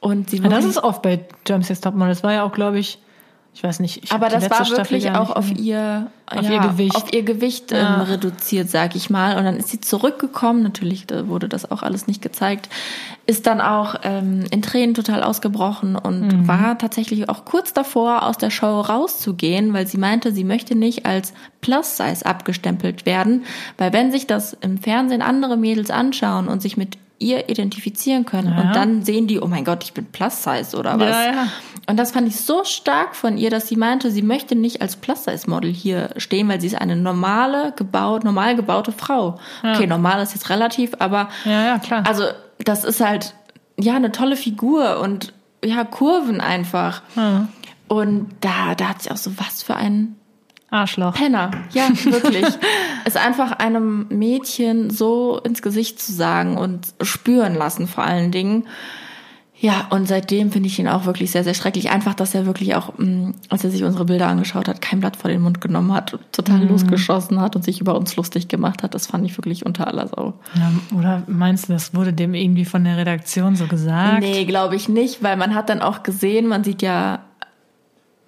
Und sie Ja, das wirklich- ist oft bei Germany's Next Topmodel. Das war ja auch, glaube ich, Ich weiß nicht. Ich aber das war wirklich Staffel auch auf ihr, auf ja, ihr Gewicht, auf ihr Gewicht ja. ähm, reduziert, sag ich mal. Und dann ist sie zurückgekommen. Natürlich da wurde das auch alles nicht gezeigt. Ist dann auch ähm, in Tränen total ausgebrochen und mhm. war tatsächlich auch kurz davor, aus der Show rauszugehen, weil sie meinte, sie möchte nicht als Plus-Size abgestempelt werden, weil wenn sich das im Fernsehen andere Mädels anschauen und sich mit ihr identifizieren können. Ja. Und dann sehen die, oh mein Gott, ich bin Plus-Size oder was. Ja, ja. Und das fand ich so stark von ihr, dass sie meinte, sie möchte nicht als Plus-Size-Model hier stehen, weil sie ist eine normale, gebaut, normal gebaute Frau. Okay, normal ist jetzt relativ, aber ja, ja, klar. also das ist halt ja eine tolle Figur und ja, Kurven einfach. Und da, da hat sie auch so was für ein Arschloch. Penner, ja, [laughs] wirklich. es einfach einem Mädchen so ins Gesicht zu sagen und spüren lassen vor allen Dingen. Ja, und seitdem finde ich ihn auch wirklich sehr, sehr schrecklich. Einfach, dass er wirklich auch, mm, als er sich unsere Bilder angeschaut hat, kein Blatt vor den Mund genommen hat, total mhm. losgeschossen hat und sich über uns lustig gemacht hat. Das fand ich wirklich unter aller Sau. Ja, oder meinst du, das wurde dem irgendwie von der Redaktion so gesagt? Nee, glaube ich nicht, weil man hat dann auch gesehen, man sieht ja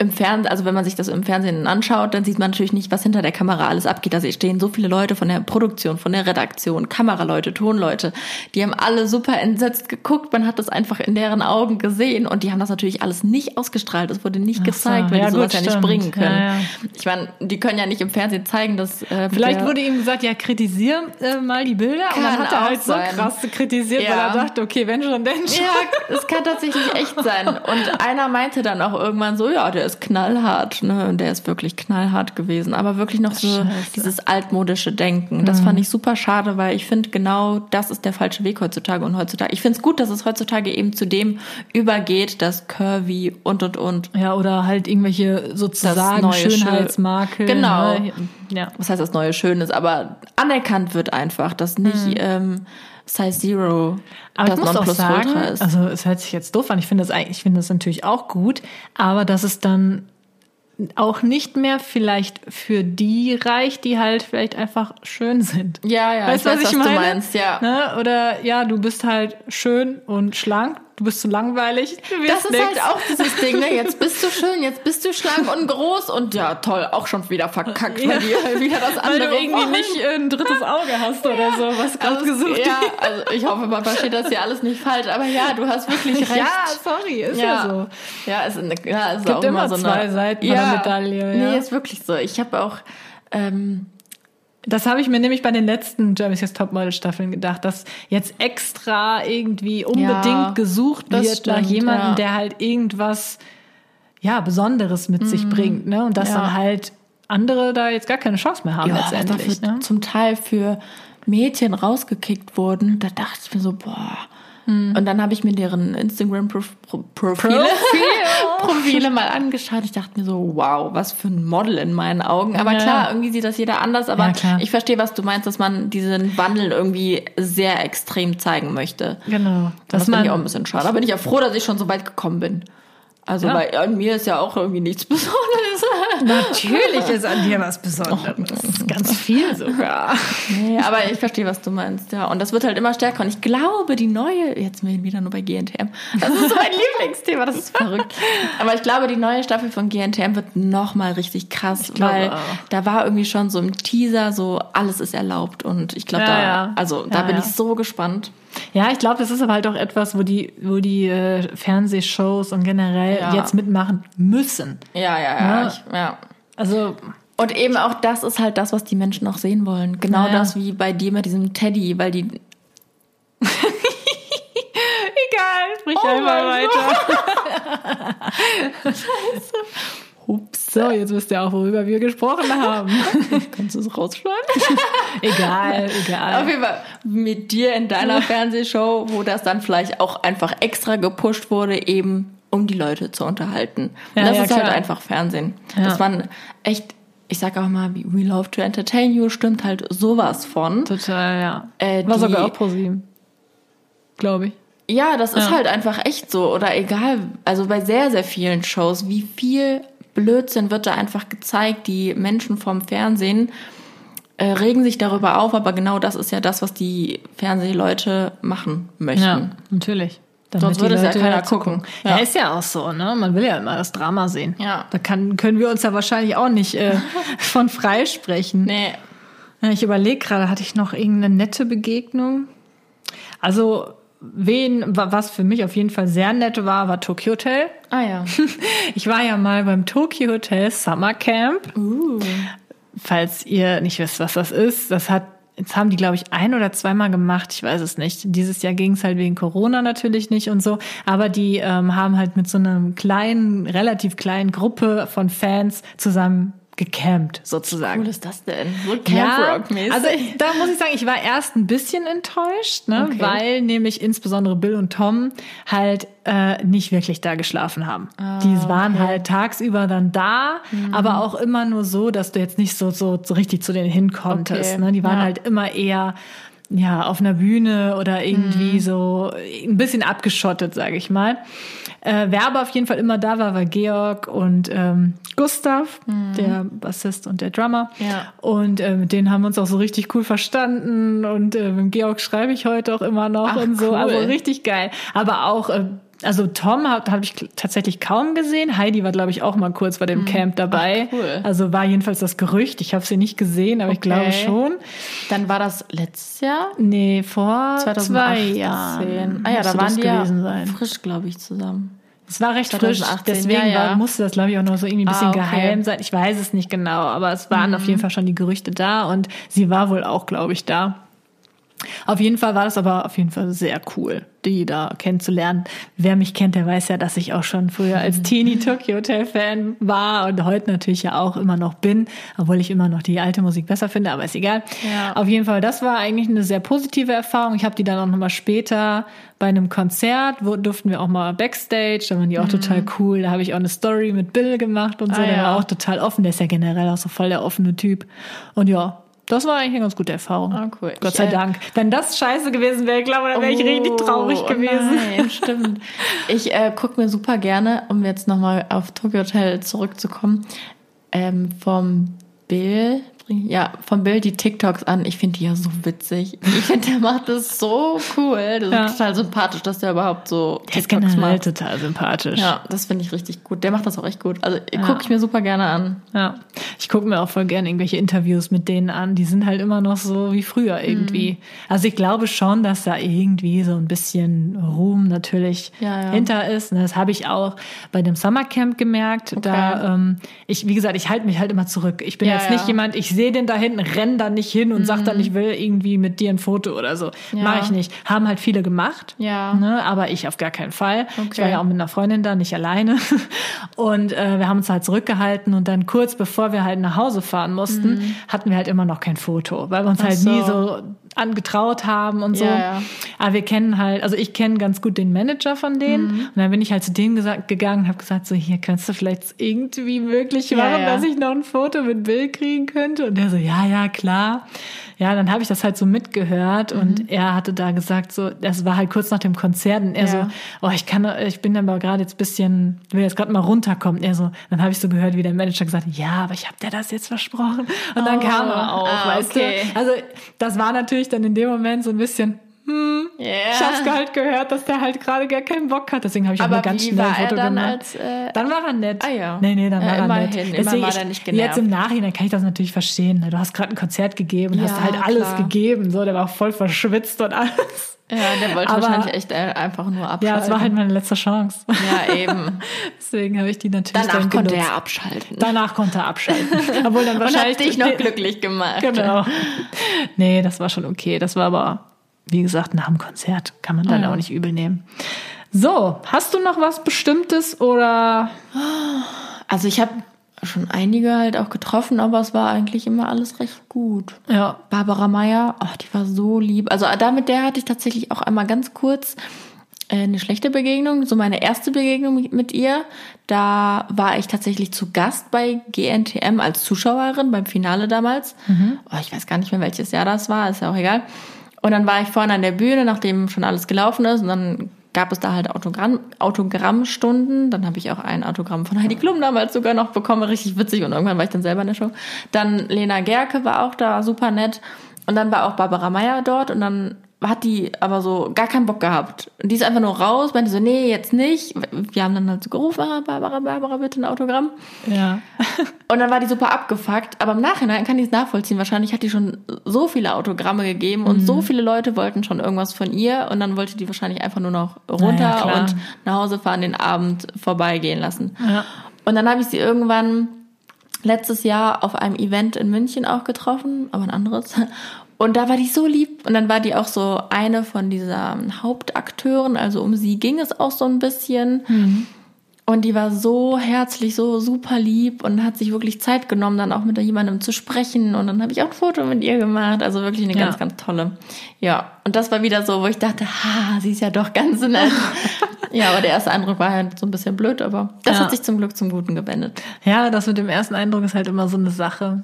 im Fernsehen, also wenn man sich das im Fernsehen anschaut, dann sieht man natürlich nicht, was hinter der Kamera alles abgeht. Also stehen so viele Leute von der Produktion, von der Redaktion, Kameraleute, Tonleute, die haben alle super entsetzt geguckt. Man hat das einfach in deren Augen gesehen und die haben das natürlich alles nicht ausgestrahlt. Es wurde nicht Ach gezeigt, so. weil ja, die sowas gut, ja nicht bringen können. Ja, ja. Ich meine, die können ja nicht im Fernsehen zeigen, dass äh, vielleicht wurde ihm gesagt, ja kritisier äh, mal die Bilder und dann hat er halt sein. so krass kritisiert, weil er dachte, okay, wenn schon, denn schon. Ja, es kann tatsächlich echt sein. Und [laughs] einer meinte dann auch irgendwann so, ja, der ist knallhart, ne? Und der ist wirklich knallhart gewesen. Aber wirklich noch so Scheiße. dieses altmodische Denken. Das mhm. fand ich super schade, weil ich finde, genau das ist der falsche Weg heutzutage. Und heutzutage, ich finde es gut, dass es heutzutage eben zu dem übergeht, dass Curvy und und und. Ja, oder halt irgendwelche sozusagen Schönheitsmakel. Genau. Ne? Ja. Was heißt das neue Schön ist, aber anerkannt wird einfach, dass nicht. Mhm. Ähm, Size Zero aber das ich muss auch sagen, ist. Also es hört sich jetzt doof an. Ich finde das eigentlich, ich finde das natürlich auch gut, aber dass es dann auch nicht mehr vielleicht für die reicht, die halt vielleicht einfach schön sind. Ja, ja, weißt, ich weiß, was, ich was meine? du meinst, ja. Ne? Oder ja, du bist halt schön und schlank, du bist zu langweilig. das ist nix. halt auch dieses Ding, ne? Jetzt bist du schön, jetzt bist du schlank und groß und ja, toll, auch schon wieder verkackt, ja. weil dir [laughs] wieder das andere Weil du irgendwie nicht ein drittes Auge hast oder so, was gerade also, gesucht Ja, also ich hoffe, man versteht das hier alles nicht falsch, aber ja, du hast wirklich [laughs] recht. Ja, sorry, ist ja, ja so. Ja, es, ja, ist Gibt auch immer, so zwei eine, Seiten ja, Medaille. Ja. Nee, ist wirklich so. Ich habe auch ähm, das habe ich mir nämlich bei den letzten Jeremy's Next Topmodel Staffeln gedacht, dass jetzt extra irgendwie unbedingt ja, gesucht wird stimmt, nach jemandem, ja. der halt irgendwas ja Besonderes mit mhm. sich bringt, ne? Und dass ja. dann halt andere da jetzt gar keine Chance mehr haben ja, letztendlich. Ne? Zum Teil für Mädchen rausgekickt wurden, da dachte ich mir so, boah, hm. Und dann habe ich mir deren Instagram-Profile Profile, [laughs] Profile mal angeschaut. Ich dachte mir so, wow, was für ein Model in meinen Augen. Aber ja. klar, irgendwie sieht das jeder anders. Aber ja, ich verstehe, was du meinst, dass man diesen Wandel irgendwie sehr extrem zeigen möchte. Genau. Das finde ich auch ein bisschen schade. Da bin ich ja froh, dass ich schon so weit gekommen bin. Also ja. bei an mir ist ja auch irgendwie nichts [laughs] Besonderes. Natürlich ist an dir was Besonderes. Oh, ganz viel sogar. Nee, aber ich verstehe, was du meinst, ja. Und das wird halt immer stärker. Und ich glaube, die neue, jetzt wieder nur bei GNTM. Das ist so mein [laughs] Lieblingsthema, das ist verrückt. Aber ich glaube, die neue Staffel von GNTM wird nochmal richtig krass, weil auch. da war irgendwie schon so im Teaser so, alles ist erlaubt. Und ich glaube, ja, da, ja. also da ja, bin ich so gespannt. Ja, ich glaube, das ist aber halt auch etwas, wo die, wo die äh, Fernsehshows und generell ja. jetzt mitmachen müssen. Ja, ja, ja. ja. Ich, ja. Also. Und eben auch das ist halt das, was die Menschen auch sehen wollen. Genau ja. das wie bei dir mit diesem Teddy, weil die. [laughs] Egal, sprich oh einfach weiter. [laughs] [laughs] Scheiße. Ups. So, jetzt wisst ihr auch, worüber wir gesprochen haben. [laughs] Kannst du es rausschneiden? [laughs] egal, egal. Auf jeden Fall mit dir in deiner Fernsehshow, wo das dann vielleicht auch einfach extra gepusht wurde, eben um die Leute zu unterhalten. Ja, das ja, ist halt klar. halt einfach Fernsehen. Ja. Dass man echt ich sag auch mal, we love to entertain you, stimmt halt sowas von. Total, ja. Äh, War sogar auch ProSieben. Glaube ich. Ja, das ist halt einfach echt so. Oder egal, also bei sehr, sehr vielen Shows, wie viel Blödsinn wird da einfach gezeigt. Die Menschen vom Fernsehen äh, regen sich darüber auf, aber genau das ist ja das, was die Fernsehleute machen möchten. Ja, natürlich. Sonst würde es ja keiner gucken. Ja. ja. ist ja auch so, ne? Man will ja immer das Drama sehen. Ja. Da kann, können wir uns ja wahrscheinlich auch nicht äh, [laughs] von freisprechen. Nee. Ich überlege gerade, hatte ich noch irgendeine nette Begegnung? Also, wen, was für mich auf jeden Fall sehr nett war, war Tokyo Hotel. Ah ja. [laughs] Ich war ja mal beim Tokyo Hotel Summer Camp. Uh. Falls ihr nicht wisst, was das ist, das hat Jetzt haben die, glaube ich, ein oder zweimal gemacht, ich weiß es nicht. Dieses Jahr ging es halt wegen Corona natürlich nicht und so. Aber die ähm, haben halt mit so einer kleinen, relativ kleinen Gruppe von Fans zusammen gecampt, sozusagen. Wie cool ist das denn? So Camp Rock mäßig. Also da muss ich sagen, ich war erst ein bisschen enttäuscht, ne, Okay. weil nämlich insbesondere Bill und Tom halt äh, nicht wirklich da geschlafen haben. die waren halt tagsüber dann da, aber auch immer nur so, dass du jetzt nicht so so, so richtig zu denen hin konntest. Okay. Ne? Die waren Ja. halt immer eher ja auf einer Bühne oder irgendwie so ein bisschen abgeschottet, sage ich mal. Äh, wer aber auf jeden Fall immer da war, war Georg und ähm, Gustav, der Bassist und der Drummer. Ja. Und äh, mit denen haben wir uns auch so richtig cool verstanden. Und äh, mit Georg schreibe ich heute auch immer noch Ach, und so. cool. Also richtig geil. Aber auch, äh, also Tom habe hab ich tatsächlich kaum gesehen. Heidi war, glaube ich, auch mal kurz bei dem Camp dabei. Ach, cool. Also war jedenfalls das Gerücht. Ich habe sie nicht gesehen, aber ich glaube Okay. schon. Dann war das letztes Jahr? Nee, vor 2018. zwei Jahren. Ah ja, da waren die ja sein. frisch, glaube ich, zusammen. Es war recht frisch, 2018, deswegen ja, ja. War, musste das, glaube ich, auch noch so irgendwie ein bisschen Ah, okay. Mhm. geheim sein. Ich weiß es nicht genau, aber es waren auf jeden Fall schon die Gerüchte da und sie war wohl auch, glaube ich, da. Auf jeden Fall war das aber auf jeden Fall sehr cool, die da kennenzulernen. Wer mich kennt, der weiß ja, dass ich auch schon früher als Teenie Tokyo Hotel Fan war und heute natürlich ja auch immer noch bin, obwohl ich immer noch die alte Musik besser finde, aber ist egal. Ja. Auf jeden Fall, das war eigentlich eine sehr positive Erfahrung. Ich habe die dann auch nochmal später bei einem Konzert, wo durften wir auch mal Backstage, da waren die auch total cool. Da habe ich auch eine Story mit Bill gemacht und so, Mhm. Ah, der ja. war auch total offen. Der ist ja generell auch so voll der offene Typ. Und ja, das war eigentlich eine ganz gute Erfahrung. Ah, cool. Gott sei äh, Dank. Wenn das scheiße gewesen wäre, glaube ich, dann wäre ich richtig traurig Oh, gewesen. Nein, stimmt. Ich äh, gucke mir super gerne, um jetzt nochmal auf Tokyo Hotel zurückzukommen, ähm, vom Bill, ja, vom Bill die TikToks an. Ich finde die ja so witzig. Ich finde, der macht das so cool. Das Ja. ist total sympathisch, dass der überhaupt so Der ist generell total sympathisch. Ja, das finde ich richtig gut. Der macht das auch echt gut. Also Ja. gucke ich mir super gerne an. Ja, ich gucke mir auch voll gerne irgendwelche Interviews mit denen an. Die sind halt immer noch so wie früher Mhm. irgendwie. Also ich glaube schon, dass da irgendwie so ein bisschen Ruhm natürlich Ja, ja. hinter ist. Und Das habe ich auch bei dem Summercamp gemerkt. Da ähm, ich, wie gesagt, ich halte mich halt immer zurück. Ich bin jetzt. Mhm. nicht jemand, ich sehe den da hinten, renn da nicht hin und sag dann, ich will irgendwie mit dir ein Foto oder so. Ja. Mache ich nicht. Haben halt viele gemacht. Ja. Ne, aber ich auf gar keinen Fall. Ich Okay. war ja auch mit einer Freundin da, nicht alleine. [laughs] Und äh, wir haben uns halt zurückgehalten und dann kurz bevor wir halt nach Hause fahren mussten, hatten wir halt immer noch kein Foto, weil wir uns Mhm. Ach halt so. nie so angetraut haben und so. Ja, ja. Aber wir kennen halt, also ich kenne ganz gut den Manager von denen Mhm. und dann bin ich halt zu denen gesagt, gegangen und habe gesagt, so hier kannst du vielleicht irgendwie möglich machen, ja. dass ich noch ein Foto mit Bill kriegen könnte und der so, ja, ja, klar. Ja, dann habe ich das halt so mitgehört Mhm. und er hatte da gesagt, so, das war halt kurz nach dem Konzert und er so, oh, ich kann, ich bin aber gerade jetzt bisschen, will jetzt gerade mal runterkommen. Er so, dann habe ich so gehört, wie der Manager gesagt hat, ja, aber ich habe dir das jetzt versprochen. Und dann Oh, kam er auch, ah, weißt okay. du. Also das war natürlich dann in dem Moment so ein bisschen, Ja. ich hab's halt gehört, dass der halt gerade gar keinen Bock hat. Deswegen habe ich auch Aber nur ganz wie schnell ein war er Foto dann gemacht. als, äh, dann war er nett. Ah, ja. Nee, nee, dann Ja, war er nett. Immerhin Deswegen, war er ich- nicht genervt. Jetzt im Nachhinein kann ich das natürlich verstehen. ne? Du hast gerade ein Konzert gegeben und Ja, hast halt alles klar. gegeben. So, der war voll verschwitzt und alles. Ja, der wollte Aber- wahrscheinlich echt äh, einfach nur abschalten. Ja, es war halt meine letzte Chance. Ja, eben. [laughs] Deswegen habe ich die natürlich Danach dann konnte genutzt. er abschalten. Danach konnte er abschalten. Obwohl dann [laughs] Und wahrscheinlich hat dich noch glücklich gemacht. Genau. Nee, das war schon okay. Das war aber, wie gesagt, nach dem Konzert kann man dann ja. auch nicht übel nehmen. So, hast du noch was Bestimmtes oder? Also ich habe schon einige halt auch getroffen, aber es war eigentlich immer alles recht gut. Ja. Barbara Meyer, oh, die war so lieb. Also da mit der hatte ich tatsächlich auch einmal ganz kurz äh, eine schlechte Begegnung, so meine erste Begegnung mit- ihr. Da war ich tatsächlich zu Gast bei GNTM als Zuschauerin beim Finale damals. Oh, ich weiß gar nicht mehr, welches Jahr das war, ist ja auch egal. Und dann war ich vorne an der Bühne, nachdem schon alles gelaufen ist und dann gab es da halt Autogramm, Autogrammstunden. Dann habe ich auch ein Autogramm von Heidi Klum damals sogar noch bekommen, richtig witzig. Und irgendwann war ich dann selber in der Show. Dann Lena Gerke war auch da, super nett. Und dann war auch Barbara Meyer dort und dann hat die aber so gar keinen Bock gehabt. Und die ist einfach nur raus, meinte so, nee, jetzt nicht. Wir haben dann halt so gerufen, ah, Barbara, Barbara, bitte ein Autogramm. Ja. [laughs] Und dann war die super abgefuckt. Aber im Nachhinein kann ich es nachvollziehen. Wahrscheinlich hat die schon so viele Autogramme gegeben und mhm. so viele Leute wollten schon irgendwas von ihr. Und dann wollte die wahrscheinlich einfach nur noch runter ja, und nach Hause fahren, den Abend vorbeigehen lassen. Ja. Und dann habe ich sie irgendwann letztes Jahr auf einem Event in München auch getroffen, aber ein anderes. Und da war die so lieb. Und dann war die auch so eine von diesen Hauptakteuren. Also um sie ging es auch so ein bisschen. Mhm. Und die war so herzlich, so super lieb und hat sich wirklich Zeit genommen, dann auch mit jemandem zu sprechen. Und dann habe ich auch ein Foto mit ihr gemacht. Also wirklich eine ja. ganz, ganz tolle. Ja, und das war wieder so, wo ich dachte, ha, sie ist ja doch ganz nett. [laughs] ja, aber der erste Eindruck war halt so ein bisschen blöd, aber das ja. hat sich zum Glück zum Guten gewendet. Ja, das mit dem ersten Eindruck ist halt immer so eine Sache.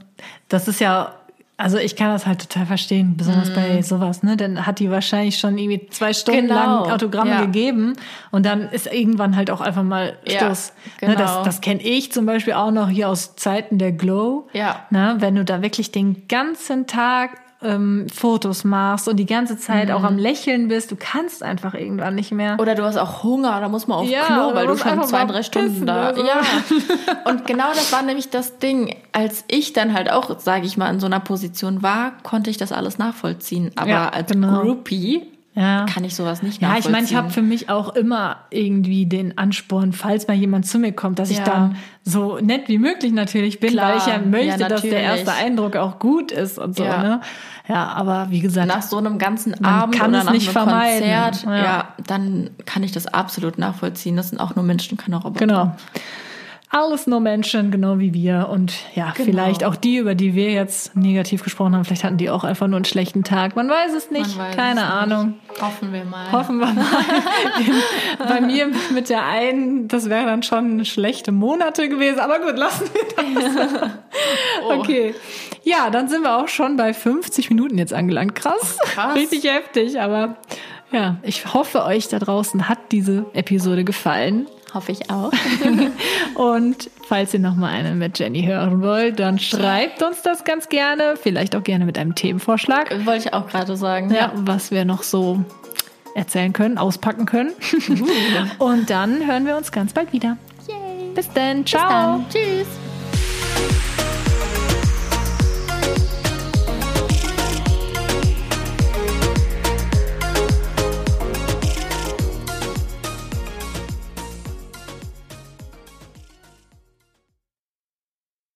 Das ist ja also ich kann das halt total verstehen, besonders mm. bei sowas, ne? Dann hat die wahrscheinlich schon irgendwie zwei Stunden genau. lang Autogramme ja. gegeben und dann ist irgendwann halt auch einfach mal Schluss. Ja, genau. ne? Das, das kenne ich zum Beispiel auch noch hier aus Zeiten der Glow. Ja. Ne? Wenn du da wirklich den ganzen Tag ähm, Fotos machst und die ganze Zeit mhm. auch am Lächeln bist, du kannst einfach irgendwann nicht mehr. Oder du hast auch Hunger, da muss man auf ja, Klo, weil du schon zwei, drei Stunden da. So. Ja. [laughs] und genau das war nämlich das Ding. Als ich dann halt auch, sage ich mal, in so einer Position war, konnte ich das alles nachvollziehen. Aber ja, als genau. Groupie ja. kann ich sowas nicht Ja, ich meine, ich habe für mich auch immer irgendwie den Ansporn, falls mal jemand zu mir kommt, dass ja. ich dann so nett wie möglich natürlich bin, Klar. weil ich ja möchte, ja, dass der erste Eindruck auch gut ist und so. Ja. Ne? Ja, aber wie gesagt, nach so einem ganzen Abend kann oder nach nicht einem vermeiden. Konzert, ja. dann kann ich das absolut nachvollziehen. Das sind auch nur Menschen, keine Roboter. Genau alles nur Menschen, genau wie wir. Und ja, genau. vielleicht auch die, über die wir jetzt negativ gesprochen haben, vielleicht hatten die auch einfach nur einen schlechten Tag. Man weiß es nicht. Weiß Keine es Ahnung. Nicht. Hoffen wir mal. Hoffen wir mal. [laughs] Bei mir mit der einen, das wäre dann schon schlechte Monate gewesen. Aber gut, lassen wir das. [laughs] oh. Okay. Ja, dann sind wir auch schon bei 50 Minuten jetzt angelangt. Krass. Oh, krass. Richtig heftig, aber ja, ich hoffe, euch da draußen hat diese Episode gefallen. Hoffe ich auch. [laughs] und falls ihr nochmal eine mit Jenny hören wollt, dann schreibt uns das ganz gerne. Vielleicht auch gerne mit einem Themenvorschlag. Wollte ich auch gerade sagen. Ja, ja, was wir noch so erzählen können, auspacken können. Uh. [laughs] und dann hören wir uns ganz bald wieder. Yay. Bis dann. Ciao. Bis dann. Tschüss.